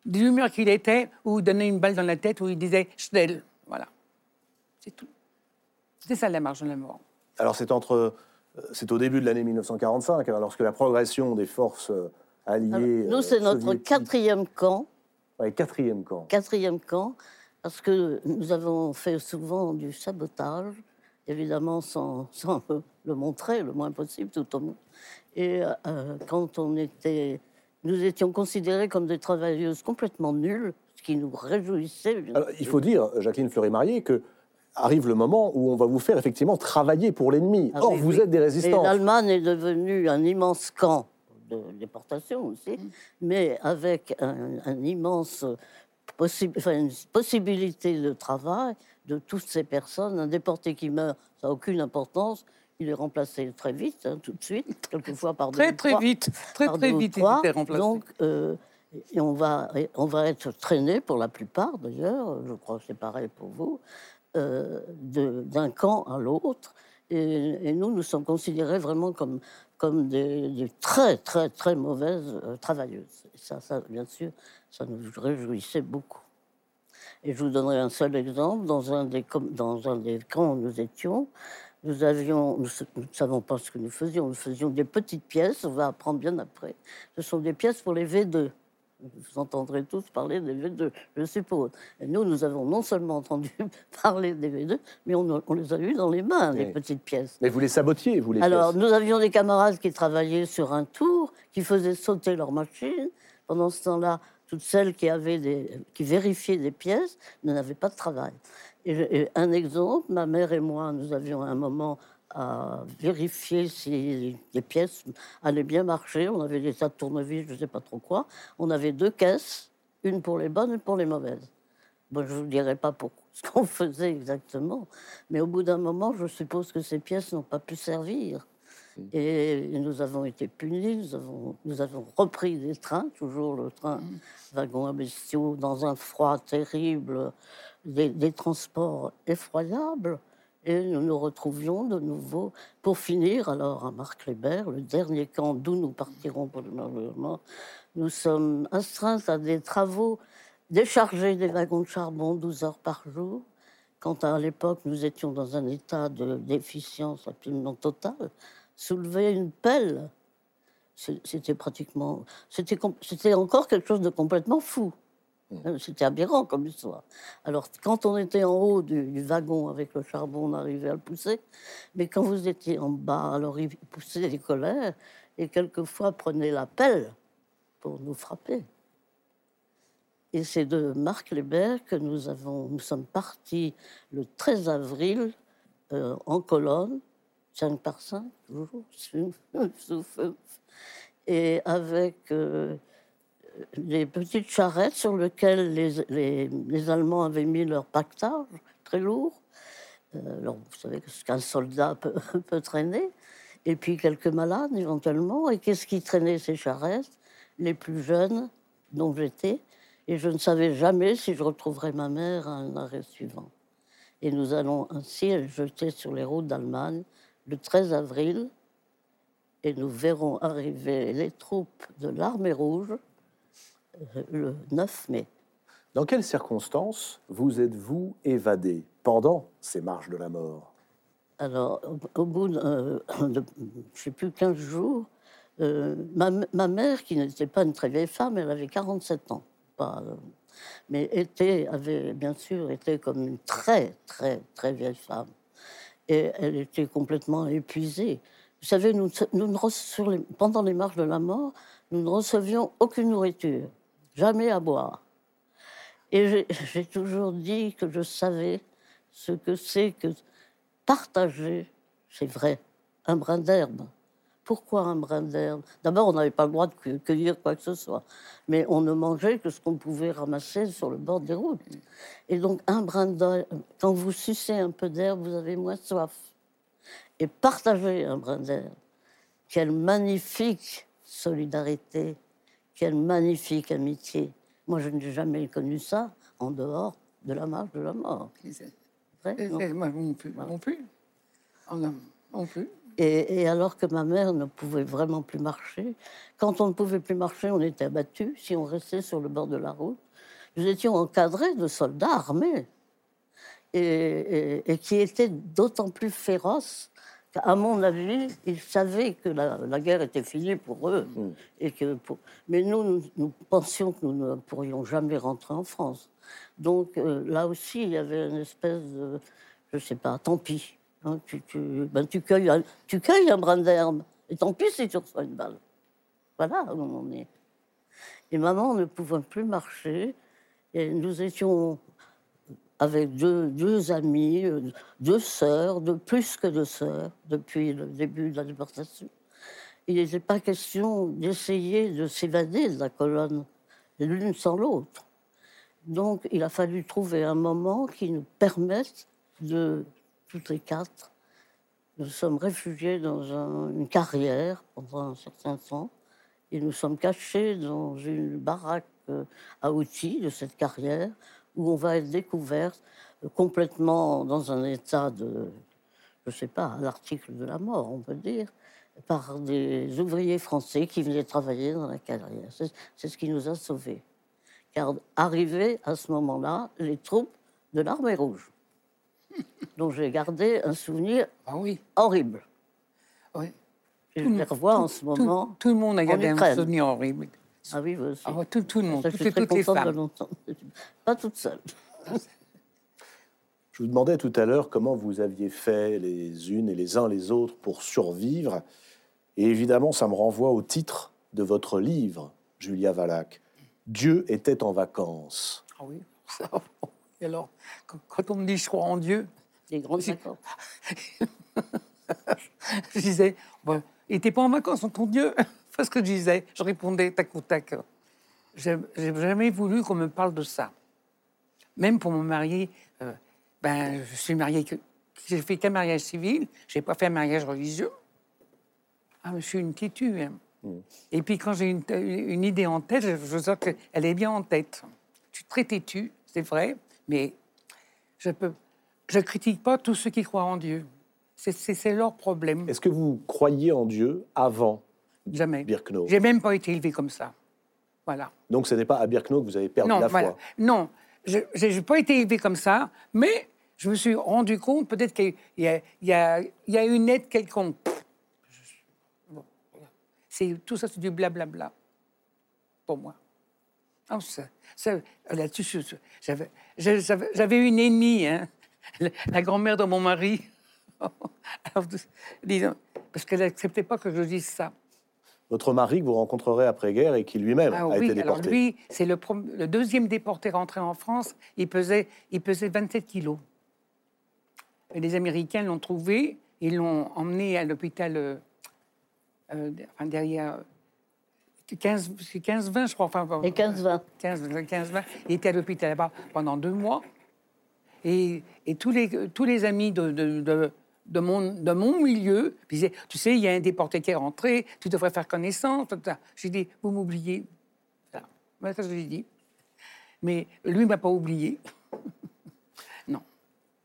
de l'humeur qu'il était, ou donner une balle dans la tête, ou il disait Schnell. Voilà. C'est tout. C'est ça la marche de la mort. Alors c'est entre, euh, c'est au début de l'année 1945, hein, lorsque la progression des forces euh, alliées. Alors, euh, nous, c'est notre quatrième camp. Ouais, quatrième camp. quatrième camp, parce que nous avons fait souvent du sabotage, évidemment sans, sans le, le montrer le moins possible tout au monde. Et euh, quand on était, nous étions considérés comme des travailleuses complètement nulles, ce qui nous réjouissait. Alors, il faut dire, Jacqueline Fleury-Marié, que arrive le moment où on va vous faire effectivement travailler pour l'ennemi. Ah Or, oui, vous oui. êtes des résistants. l'Allemagne est devenue un immense camp de déportation aussi, mais avec un, un immense possi- enfin, une possibilité de travail de toutes ces personnes. Un déporté qui meurt, ça n'a aucune importance. Il est remplacé très vite, hein, tout de suite, quelquefois par deux Très, ou très trois vite. Très, par très deux vite, il trois. était remplacé. Donc, euh, et on, va, on va être traîné pour la plupart, d'ailleurs, je crois que c'est pareil pour vous, euh, d'un camp à l'autre. Et, et nous, nous sommes considérés vraiment comme, comme des, des très, très, très mauvaises euh, travailleuses. Et ça, ça, bien sûr, ça nous réjouissait beaucoup. Et je vous donnerai un seul exemple. Dans un des, com- dans un des camps où nous étions, nous avions, nous ne savons pas ce que nous faisions. Nous faisions des petites pièces, on va apprendre bien après. Ce sont des pièces pour les V2. Vous entendrez tous parler des V2, je suppose. Et nous, nous avons non seulement entendu parler des V2, mais on, on les a eues dans les mains, les Oui. petites pièces. Mais vous les sabotiez, vous les Alors, pièces. nous avions des camarades qui travaillaient sur un tour, qui faisaient sauter leur machine. Pendant ce temps-là, toutes celles qui, avaient des, qui vérifiaient des pièces n'avaient pas de travail. Et, et un exemple, ma mère et moi, nous avions un moment à vérifier si les pièces allaient bien marcher. On avait des tas de tournevis, je ne sais pas trop quoi. On avait deux caisses, une pour les bonnes et pour les mauvaises. Bon, je ne vous dirai pas pour ce qu'on faisait exactement, mais au bout d'un moment, je suppose que ces pièces n'ont pas pu servir. Et nous avons été punis, nous avons, nous avons repris des trains, toujours le train wagon à bestiaux, dans un froid terrible, des, transports effroyables. Et nous nous retrouvions de nouveau, pour finir, alors à Marc-Lébert, le dernier camp d'où nous partirons pour le Nord Nous sommes astreints à des travaux, décharger des wagons de charbon 12 heures par jour. Quand à l'époque nous étions dans un état de déficience absolument totale, soulever une pelle, c'était pratiquement, c'était encore quelque chose de complètement fou. Euh, C'était aberrant comme histoire. Alors, quand on était en haut du, wagon avec le charbon, on arrivait à le pousser. Mais quand vous étiez en bas, alors il poussait les colères et quelquefois prenait la pelle pour nous frapper. Et c'est de Marc Léber que nous, avons, nous sommes partis le 13 avril euh, en colonne, 5 par 5, et avec euh, les petites charrettes sur lesquelles les, les- Allemands avaient mis leur pactage très lourd. Euh, alors, vous savez ce qu'un soldat peut, peut traîner. Et puis quelques malades éventuellement. Et qu'est-ce qui traînait ces charrettes? Les plus jeunes, dont j'étais. Et je ne savais jamais si je retrouverais ma mère à un arrêt suivant. Et nous allons ainsi elle jeter sur les routes d'Allemagne le 13 avril. Et nous verrons arriver les troupes de l'armée rouge le 9 mai. Dans quelles circonstances vous êtes-vous évadé pendant ces marches de la mort? Alors, au, bout d'un- de, je sais plus, 15 jours, euh, ma, ma mère, qui n'était pas une très vieille femme, elle avait 47 ans, pas, euh, mais était, avait bien sûr été comme une très, très, très vieille femme. Et elle était complètement épuisée. Vous savez, nous, nous ne rece- sur les- pendant les marches de la mort, nous ne recevions aucune nourriture, jamais à boire. Et j'ai- toujours dit que je savais ce que c'est que partager, c'est vrai, un brin d'herbe. Pourquoi un brin d'herbe? D'abord, on n'avait pas le droit de cu- cueillir quoi que ce soit, mais on ne mangeait que ce qu'on pouvait ramasser sur le bord des routes. Et donc, un brin d'herbe, quand vous sucez un peu d'herbe, vous avez moins soif. Et partager un brin d'herbe, quelle magnifique solidarité, quelle magnifique amitié. Moi, je n'ai jamais connu ça en dehors de la marche de la mort. Vrai, non non plus. Non plus. Oh non, non plus. Et, et alors que ma mère ne pouvait vraiment plus marcher, quand on ne pouvait plus marcher, on était abattu si on restait sur le bord de la route. Nous étions encadrés de soldats armés et, et- et qui étaient d'autant plus féroces qu'à mon avis, ils savaient que la, la guerre était finie pour eux. Et que pour... Mais nous, nous, nous pensions que nous ne pourrions jamais rentrer en France. Donc euh, là aussi, il y avait une espèce de, je sais pas, tant pis. hein, tu, tu, ben, tu, cueilles un, tu cueilles un brin d'herbe, et tant pis si tu reçois une balle. Voilà où on en est. Et maman ne pouvait plus marcher, et nous étions avec deux, deux amis, deux sœurs, de plus que deux sœurs, depuis le début de la déportation. Il n'était pas question d'essayer de s'évader de la colonne, l'une sans l'autre. Donc, il a fallu trouver un moment qui nous permette de, toutes les quatre, nous sommes réfugiés dans un- une carrière pendant un certain temps et nous sommes cachés dans une baraque euh, à outils de cette carrière où on va être découverte euh, complètement dans un état de, je ne sais pas, l'article de la mort, on peut dire, par des ouvriers français qui venaient travailler dans la carrière. C'est ce qui nous a sauvés. Car arrivaient à ce moment-là les troupes de l'armée rouge, dont j'ai gardé un souvenir Ah oui. horrible. oui. Je Tout les revois en ce tout- moment. Tout, le monde a gardé un souvenir horrible. Ah oui, vous aussi. Ah tout, tout le monde, Ça, je toutes, suis très toutes les contente de femmes. l'entendre. Pas toute seule. Je vous demandais tout à l'heure comment vous aviez fait les unes et les uns les autres pour survivre. Et évidemment, ça me renvoie au titre de votre livre, Julia Valac. Dieu était en vacances. Ah oui. ça, Et alors, quand, on me dit je crois en Dieu, Les grandes vacances. je disais, bon, il n'était pas en vacances, ton Dieu. Parce que je disais, je répondais tac au tac. J'ai jamais voulu qu'on me parle de ça. Même pour me marier, euh, ben, je suis mariée que. J'ai fait qu'un mariage civil, j'ai pas fait un mariage religieux. Ah, mais je suis une têtue. hein. Et puis quand j'ai une, une idée en tête, je, je sens qu'elle est bien en tête. Je suis très têtue, c'est vrai, mais je peux, je critique pas tous ceux qui croient en Dieu. C'est leur problème. Est-ce que vous croyiez en Dieu avant Jamais. Birkenau J'ai même pas été élevée comme ça. Voilà. Donc ce n'est pas à Birkenau que vous avez perdu non, la voilà. foi. Non, je n'ai pas été élevée comme ça, mais je me suis rendu compte peut-être qu'il y, y, y a une aide quelconque. Bon. C'est tout ça, c'est du blablabla pour moi. Ah, ça, ça, là-dessus, j'avais, une ennemie, hein, la, la grand-mère de mon mari. Alors, disons, parce qu'elle n'acceptait pas que je dise ça. Votre mari que vous rencontrerez après-guerre et qui lui-même Ah a oui, été alors déporté. lui, c'est le, le deuxième déporté rentré en France. Il pesait, il pesait 27 kilos. Et les Américains l'ont trouvé, ils l'ont emmené à l'hôpital, euh, euh, enfin, derrière 15, 15-20, je crois. Enfin, Et 15-20. 15, 15, 20. Il était à l'hôpital là-bas pendant deux mois. Et, et tous, les, tous les amis de, de, de, de mon, de mon milieu disaient Tu sais, il y a un déporté qui est rentré, tu devrais faire connaissance. J'ai dit Vous m'oubliez. Voilà. Voilà ce que j'ai dit. Mais lui ne m'a pas oublié. non.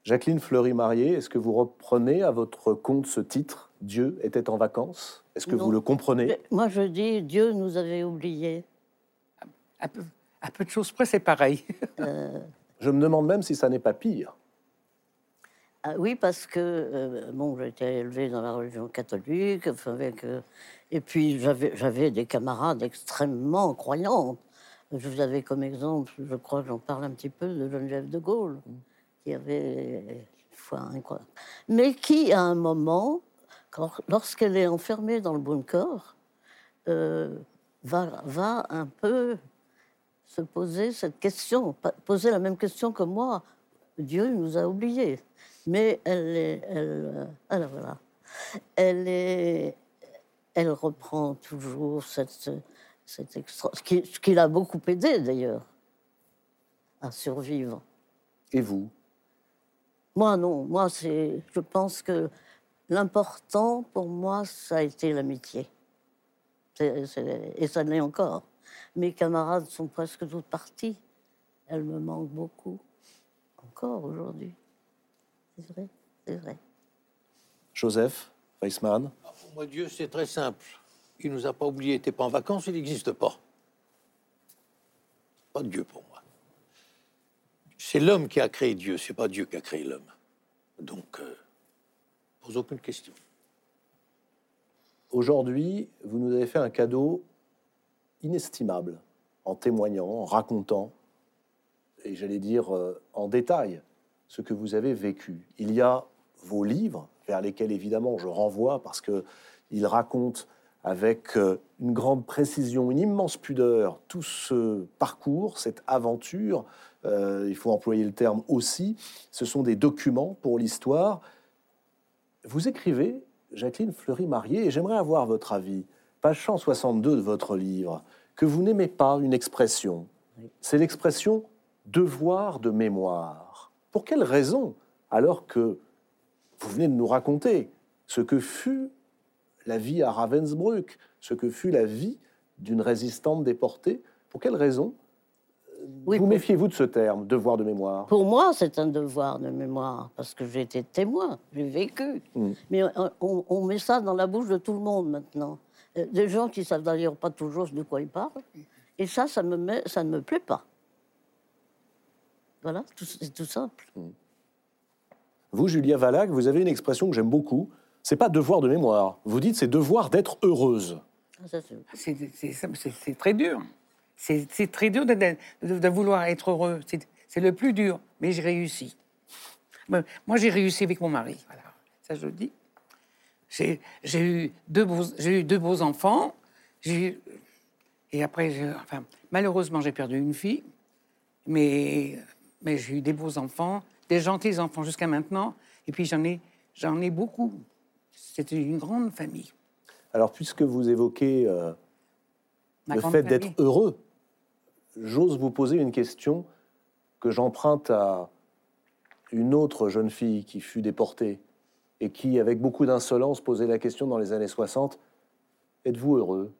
Jacqueline Fleury-Marié, est-ce que vous reprenez à votre compte ce titre Dieu était en vacances? Est-ce que Non. vous le comprenez? Mais Moi, je dis, Dieu nous avait oubliés. À peu, à peu de choses près, c'est pareil. Je me demande même si ça n'est pas pire. Ah oui, parce que euh, bon, j'ai été élevée dans la religion catholique, avec, euh, et puis j'avais des camarades extrêmement croyantes. Je vous avais comme exemple, je crois que j'en parle un petit peu, de Geneviève de Gaulle, qui avait une foi incroyable. Mais qui, à un moment, lorsqu'elle est enfermée dans le bunker, euh, va, va un peu se poser cette question, poser la même question que moi. Dieu nous a oubliés. Mais elle est, elle, euh, alors voilà, elle est, elle reprend toujours cette, cette extra, ce qui, ce qui l'a beaucoup aidé d'ailleurs à survivre. Et vous? Moi non, moi c'est, je pense que l'important pour moi ça a été l'amitié. Et ça l'est encore. Mes camarades sont presque toutes parties. Elles me manquent beaucoup, encore aujourd'hui. C'est vrai, c'est vrai. Joseph Weissmann Ah, Pour moi, Dieu, c'est très simple. Il nous a pas oubliés, il n'était pas en vacances, il n'existe pas. Pas Dieu pour moi. C'est l'homme qui a créé Dieu, c'est pas Dieu qui a créé l'homme. Donc, euh, pose aucune question. Aujourd'hui, vous nous avez fait un cadeau inestimable en témoignant, en racontant, et j'allais dire euh, en détail, ce que vous avez vécu. Il y a vos livres, vers lesquels évidemment je renvoie, parce qu'ils racontent avec euh, une grande précision, une immense pudeur, tout ce parcours, cette aventure. Euh, il faut employer le terme aussi. Ce sont des documents pour l'histoire. Vous écrivez, Jacqueline Fleury-Marié, et j'aimerais avoir votre avis, page 162 de votre livre, que vous n'aimez pas une expression. C'est l'expression devoir de mémoire. Pour quelle raison Alors que vous venez de nous raconter ce que fut la vie à Ravensbrück, ce que fut la vie d'une résistante déportée, pour quelle raison Oui, vous méfiez-vous de ce terme, devoir de mémoire? Pour moi, c'est un devoir de mémoire, parce que j'ai été témoin, j'ai vécu. Mm. Mais on, met ça dans la bouche de tout le monde maintenant. Euh, Des gens qui savent d'ailleurs pas toujours de quoi ils parlent. Et ça, ça, me met, ça ne me plaît pas. Voilà, c'est tout simple. Vous, Julia Valac, vous avez une expression que j'aime beaucoup. C'est pas devoir de mémoire. Vous dites c'est devoir d'être heureuse. Ah, ça, c'est- très dur. C'est très dur de, de- de- vouloir être heureux. C'est le plus dur, mais j'ai réussi. Moi, j'ai réussi avec mon mari. Voilà. Ça, je le dis. J'ai eu deux beaux, eu deux beaux enfants. Eu- et après, enfin, malheureusement, j'ai perdu une fille, mais mais j'ai eu des beaux enfants, des gentils enfants jusqu'à maintenant. Et puis j'en ai j'en ai beaucoup. C'était une grande famille. Alors, puisque vous évoquez euh, le fait d'être heureux, j'ose vous poser une question que j'emprunte à une autre jeune fille qui fut déportée et qui, avec beaucoup d'insolence, posait la question dans les années 60 Êtes-vous heureux?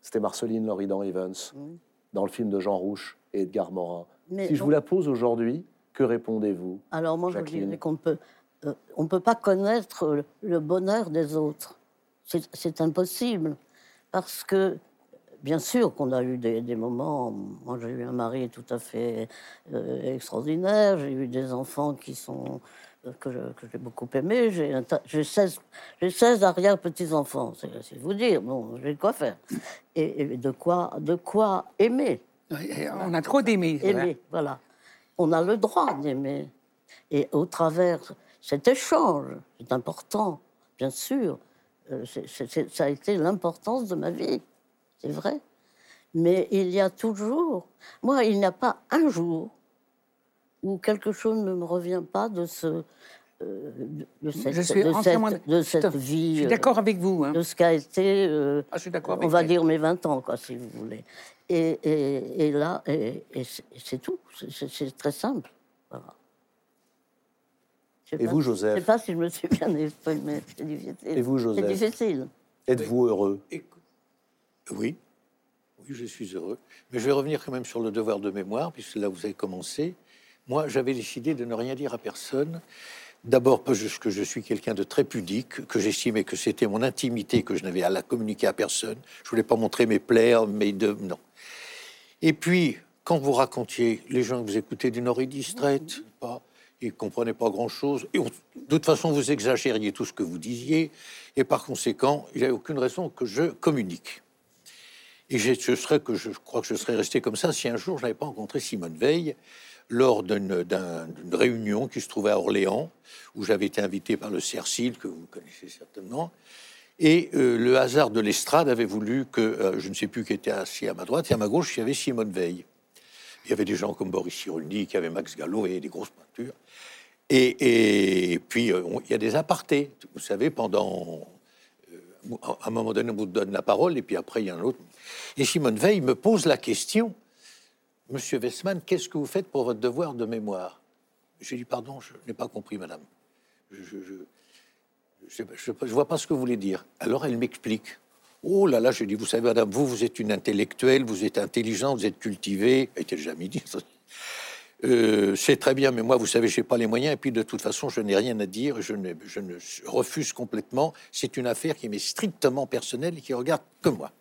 C'était Marceline Loridan Evans, Oui. Dans le film de Jean Rouche et Edgar Morin. Mais si je vous la pose aujourd'hui, que répondez-vous Alors moi, je dirais qu'on peut, euh, on peut pas connaître le, bonheur des autres. C'est c'est impossible. Parce que, bien sûr qu'on a eu des, des moments, moi j'ai eu un mari tout à fait euh, extraordinaire, j'ai eu des enfants qui sont, euh, que j'ai beaucoup aimés, j'ai j'ai 16, j'ai 16 arrière-petits-enfants, c'est vous dire, bon, j'ai de quoi faire. Et, et de, quoi, de quoi aimer. On a trop d'aimer. aimer, voilà. On a le droit d'aimer. Et au travers cet échange, c'est important, bien sûr, euh, ça a été l'importance de ma vie, c'est vrai. Mais il y a toujours, moi, il n'y a pas un jour où quelque chose ne me revient pas de ce, euh, de, de cette, Je suis de entièrement cette, de cette Je vie, suis euh, d'accord avec vous. hein. de ce qu'a été euh, Ah, je suis d'accord on avec va dire mes 20 ans, quoi, si vous voulez. Et, et- et là, et, et c'est c'est tout. C'est- C'est c'est très simple. Voilà. Je Et pas- vous, Je ne Joseph sais pas si je me suis bien exprimée. C'est difficile. Et vous, C'est Joseph difficile. Êtes-vous heureux? Écoute, Oui, oui, je suis heureux. Mais je vais revenir quand même sur le devoir de mémoire, puisque là vous avez commencé. Moi, j'avais décidé de ne rien dire à personne. D'abord parce que je suis quelqu'un de très pudique, que j'estimais que c'était mon intimité, que je n'avais à la communiquer à personne. Je voulais pas montrer mes plaies, mes deux, non. Et puis, quand vous racontiez, les gens que vous écoutez d'une oreille distraite, pas, ils comprenaient pas grand-chose. De toute façon, vous exagériez tout ce que vous disiez. Et par conséquent, il n'y avait aucune raison que je communique. Et je, crois que je serais resté comme ça si un jour je n'avais pas rencontré Simone Veil lors d'une d'un- d'une réunion qui se trouvait à Orléans, où j'avais été invité par le Cercil, que vous connaissez certainement. Et euh, le hasard de l'estrade avait voulu que, euh, je ne sais plus qui était assis à ma droite, et à ma gauche, il y avait Simone Veil. Il y avait des gens comme Boris Cyrulnik, il y avait Max Gallo, et des grosses peintures. Et, puis, euh, il y a des apartés. Vous savez, pendant à un moment donné, on vous donne la parole, et puis après, il y a un autre. Et Simone Veil me pose la question Monsieur Westman, qu'est-ce que vous faites pour votre devoir de mémoire? J'ai dit Pardon, je n'ai pas compris, madame. Je je vois pas ce que vous voulez dire. Alors elle m'explique. Oh là là, j'ai dit Vous savez, madame, vous, vous êtes une intellectuelle, vous êtes intelligente, vous êtes cultivée. Elle était jamais dit. Euh, c'est très bien, mais moi, vous savez, j'ai pas les moyens. Et puis, de toute façon, je n'ai rien à dire. Je, n'ai- je ne je refuse complètement. C'est une affaire qui m'est strictement personnelle et qui regarde que moi.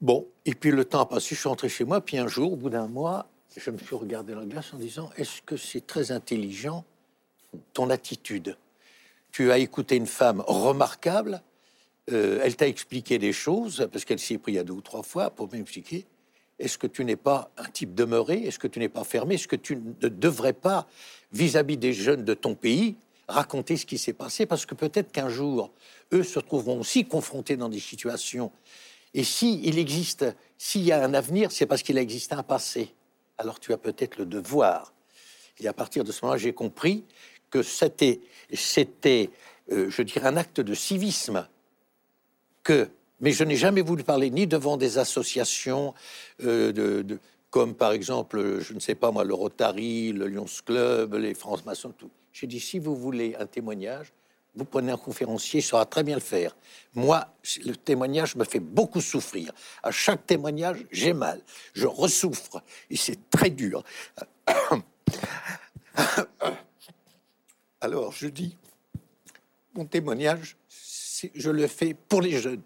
Bon, et puis le temps a passé. Je suis rentré chez moi. Puis un jour, au bout d'un mois, je me suis regardé dans la glace en disant Est-ce que c'est très intelligent ton attitude? Tu as écouté une femme remarquable. euh, elle t'a expliqué des choses parce qu'elle s'y est pris à deux ou trois fois pour m'expliquer. Est-ce que tu n'es pas un type demeuré? Est-ce que tu n'es pas fermé? Est-ce que tu ne devrais pas, vis-à-vis des jeunes de ton pays, raconter ce qui s'est passé? Parce que peut-être qu'un jour, eux se trouveront aussi confrontés dans des situations. Et si il existe, s'il y a un avenir, c'est parce qu'il a existé un passé. Alors tu as peut-être le devoir. Et à partir de ce moment-là, j'ai compris que c'était, c'était, euh, je dirais, un acte de civisme que, mais je n'ai jamais voulu parler ni devant des associations euh, comme par exemple, je ne sais pas moi, le Rotary, le Lions Club, les France Maçons, tout. J'ai dit si vous voulez un témoignage, vous prenez un conférencier, il saura très bien le faire. Moi, le témoignage me fait beaucoup souffrir. À chaque témoignage, j'ai mal, je ressouffre et c'est très dur. Alors je dis, mon témoignage, je le fais pour les jeunes,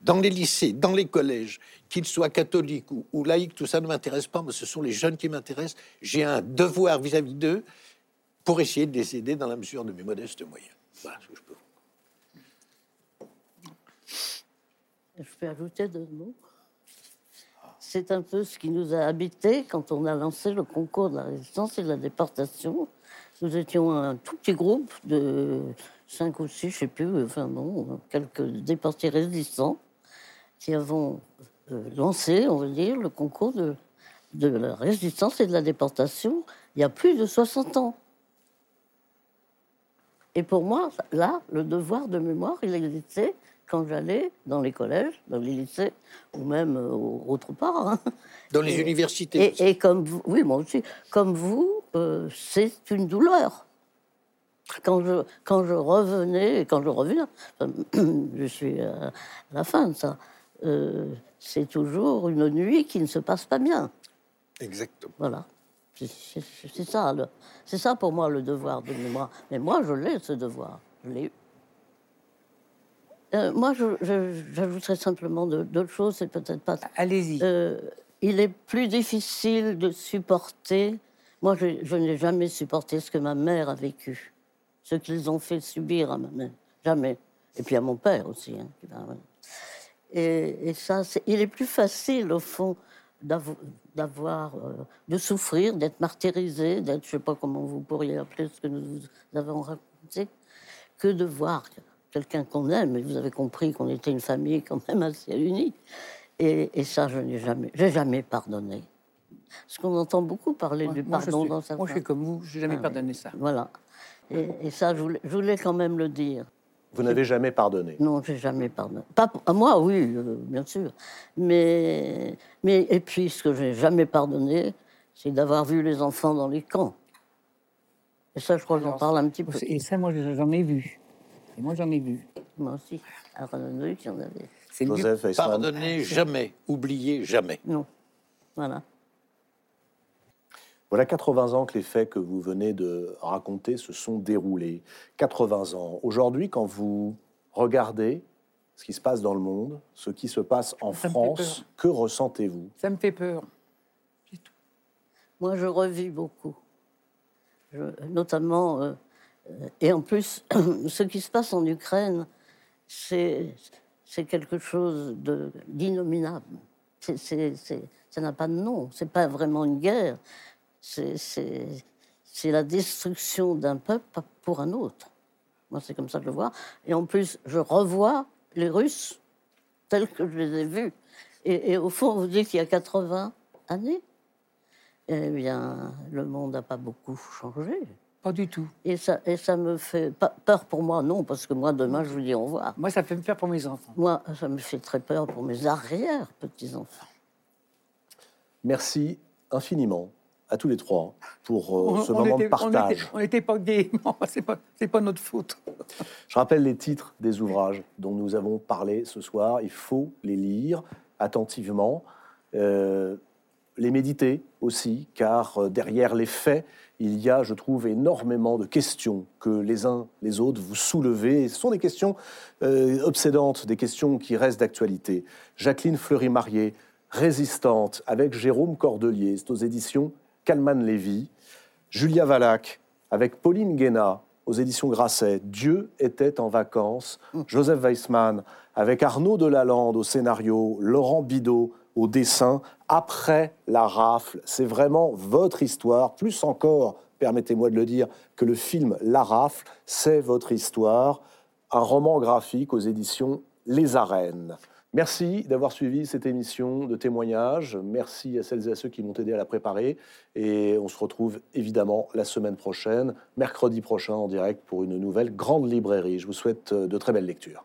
dans les lycées, dans les collèges, qu'ils soient catholiques ou, laïcs, tout ça ne m'intéresse pas, mais ce sont les jeunes qui m'intéressent. J'ai un devoir vis-à-vis d'eux pour essayer de les aider dans la mesure de mes modestes moyens. Voilà ce que je peux. Je peux ajouter deux mots. C'est un peu ce qui nous a habités quand on a lancé le concours de la résistance et de la déportation. Nous étions un tout petit groupe de cinq ou six, je sais plus, enfin bon, quelques déportés résistants qui avons euh, lancé, on va dire, le concours de, de la résistance et de la déportation il y a plus de 60 ans. Et pour moi, là, le devoir de mémoire, il existait quand j'allais dans les collèges, dans les lycées, ou même euh, autre part. hein. Dans les Et- universités. Et, et comme vous, oui, moi aussi, comme vous, euh, c'est une douleur. Quand je, quand je revenais, quand je reviens, je suis à la fin de ça, euh, c'est toujours une nuit qui ne se passe pas bien. Exactement. Voilà. C'est- ça, c'est ça pour moi le devoir de mémoire. Mais moi, je l'ai, ce devoir. Je l'ai eu. Euh, moi, je- je- j'ajouterais simplement d'autres choses, c'est peut-être pas Allez-y. euh, il est plus difficile de supporter. Moi, je, je n'ai jamais supporté ce que ma mère a vécu, ce qu'ils ont fait subir à ma mère. Jamais. Et puis à mon père aussi. hein, Et, ça, il est plus facile, au fond, d'avoir, euh, de souffrir, d'être martyrisé, d'être, je ne sais pas comment vous pourriez appeler ce que nous avons raconté, que de voir quelqu'un qu'on aime. Et vous avez compris qu'on était une famille quand même assez unie. Et, ça, je n'ai jamais, j'ai jamais pardonné. Parce qu'on entend beaucoup parler du pardon dans sa Moi, je suis comme vous, je n'ai jamais ah pardonné ça. Voilà. Et, ça, je voulais, quand même le dire. Vous n'avez jamais pardonné? Non, j'ai jamais pardonné. Pas à moi, oui, euh, bien sûr. Mais, mais et puis, ce que j'ai jamais pardonné, c'est d'avoir vu les enfants dans les camps. Et ça, je crois que j'en parle un petit peu. Et ça, moi, j'en ai vu. Et moi, j'en ai vu. Moi aussi. À Rennes, il y en avait. Joseph Pardonnez jamais, oubliez jamais. Non. Voilà. Voilà 80 ans que les faits que vous venez de raconter se sont déroulés. 80 ans. Aujourd'hui, quand vous regardez ce qui se passe dans le monde, ce qui se passe en France, que ressentez-vous? Ça me fait peur. Moi, je revis beaucoup. notamment, euh, euh, et en plus, ce qui se passe en Ukraine, c'est quelque chose d'innominable. Ça n'a pas de nom. C'est pas vraiment une guerre c'est la destruction d'un peuple pour un autre. Moi, c'est comme ça que je le vois. Et en plus, je revois les Russes tels que je les ai vus. Et, au fond, vous dites qu'il y a 80 années, eh bien, le monde n'a pas beaucoup changé. Pas du tout. Et ça, et ça me fait pas peur pour moi, non, parce que moi, demain, je vous dis au revoir. Moi, ça fait me peur pour mes enfants. Moi, ça me fait très peur pour mes arrière-petits-enfants. Merci infiniment à tous les trois pour euh, ce moment de partage. On n'était pas gays, c'est pas, pas notre faute. Je rappelle les titres des ouvrages dont nous avons parlé ce soir. Il faut les lire attentivement, euh, les méditer aussi, car euh, derrière les faits, il y a, je trouve, énormément de questions que les uns les autres vous soulevez. ce sont des questions obsédantes, des questions qui restent d'actualité. Jacqueline Fleury-Marié, Résistante, avec Jérôme Cordelier, c'est aux éditions Kalman Lévy, Julia Valac, avec Pauline Guéna aux éditions Grasset, Dieu était en vacances, Joseph Weissman, avec Arnaud Delalande au scénario, Laurent Bidot au dessin, après la rafle. C'est vraiment votre histoire, plus encore, permettez-moi de le dire, que le film La rafle, c'est votre histoire, un roman graphique aux éditions Les Arènes. Merci d'avoir suivi cette émission de témoignages. Merci à celles et à ceux qui m'ont aidé à la préparer. Et on se retrouve évidemment la semaine prochaine, mercredi prochain en direct pour une nouvelle grande librairie. Je vous souhaite de très belles lectures.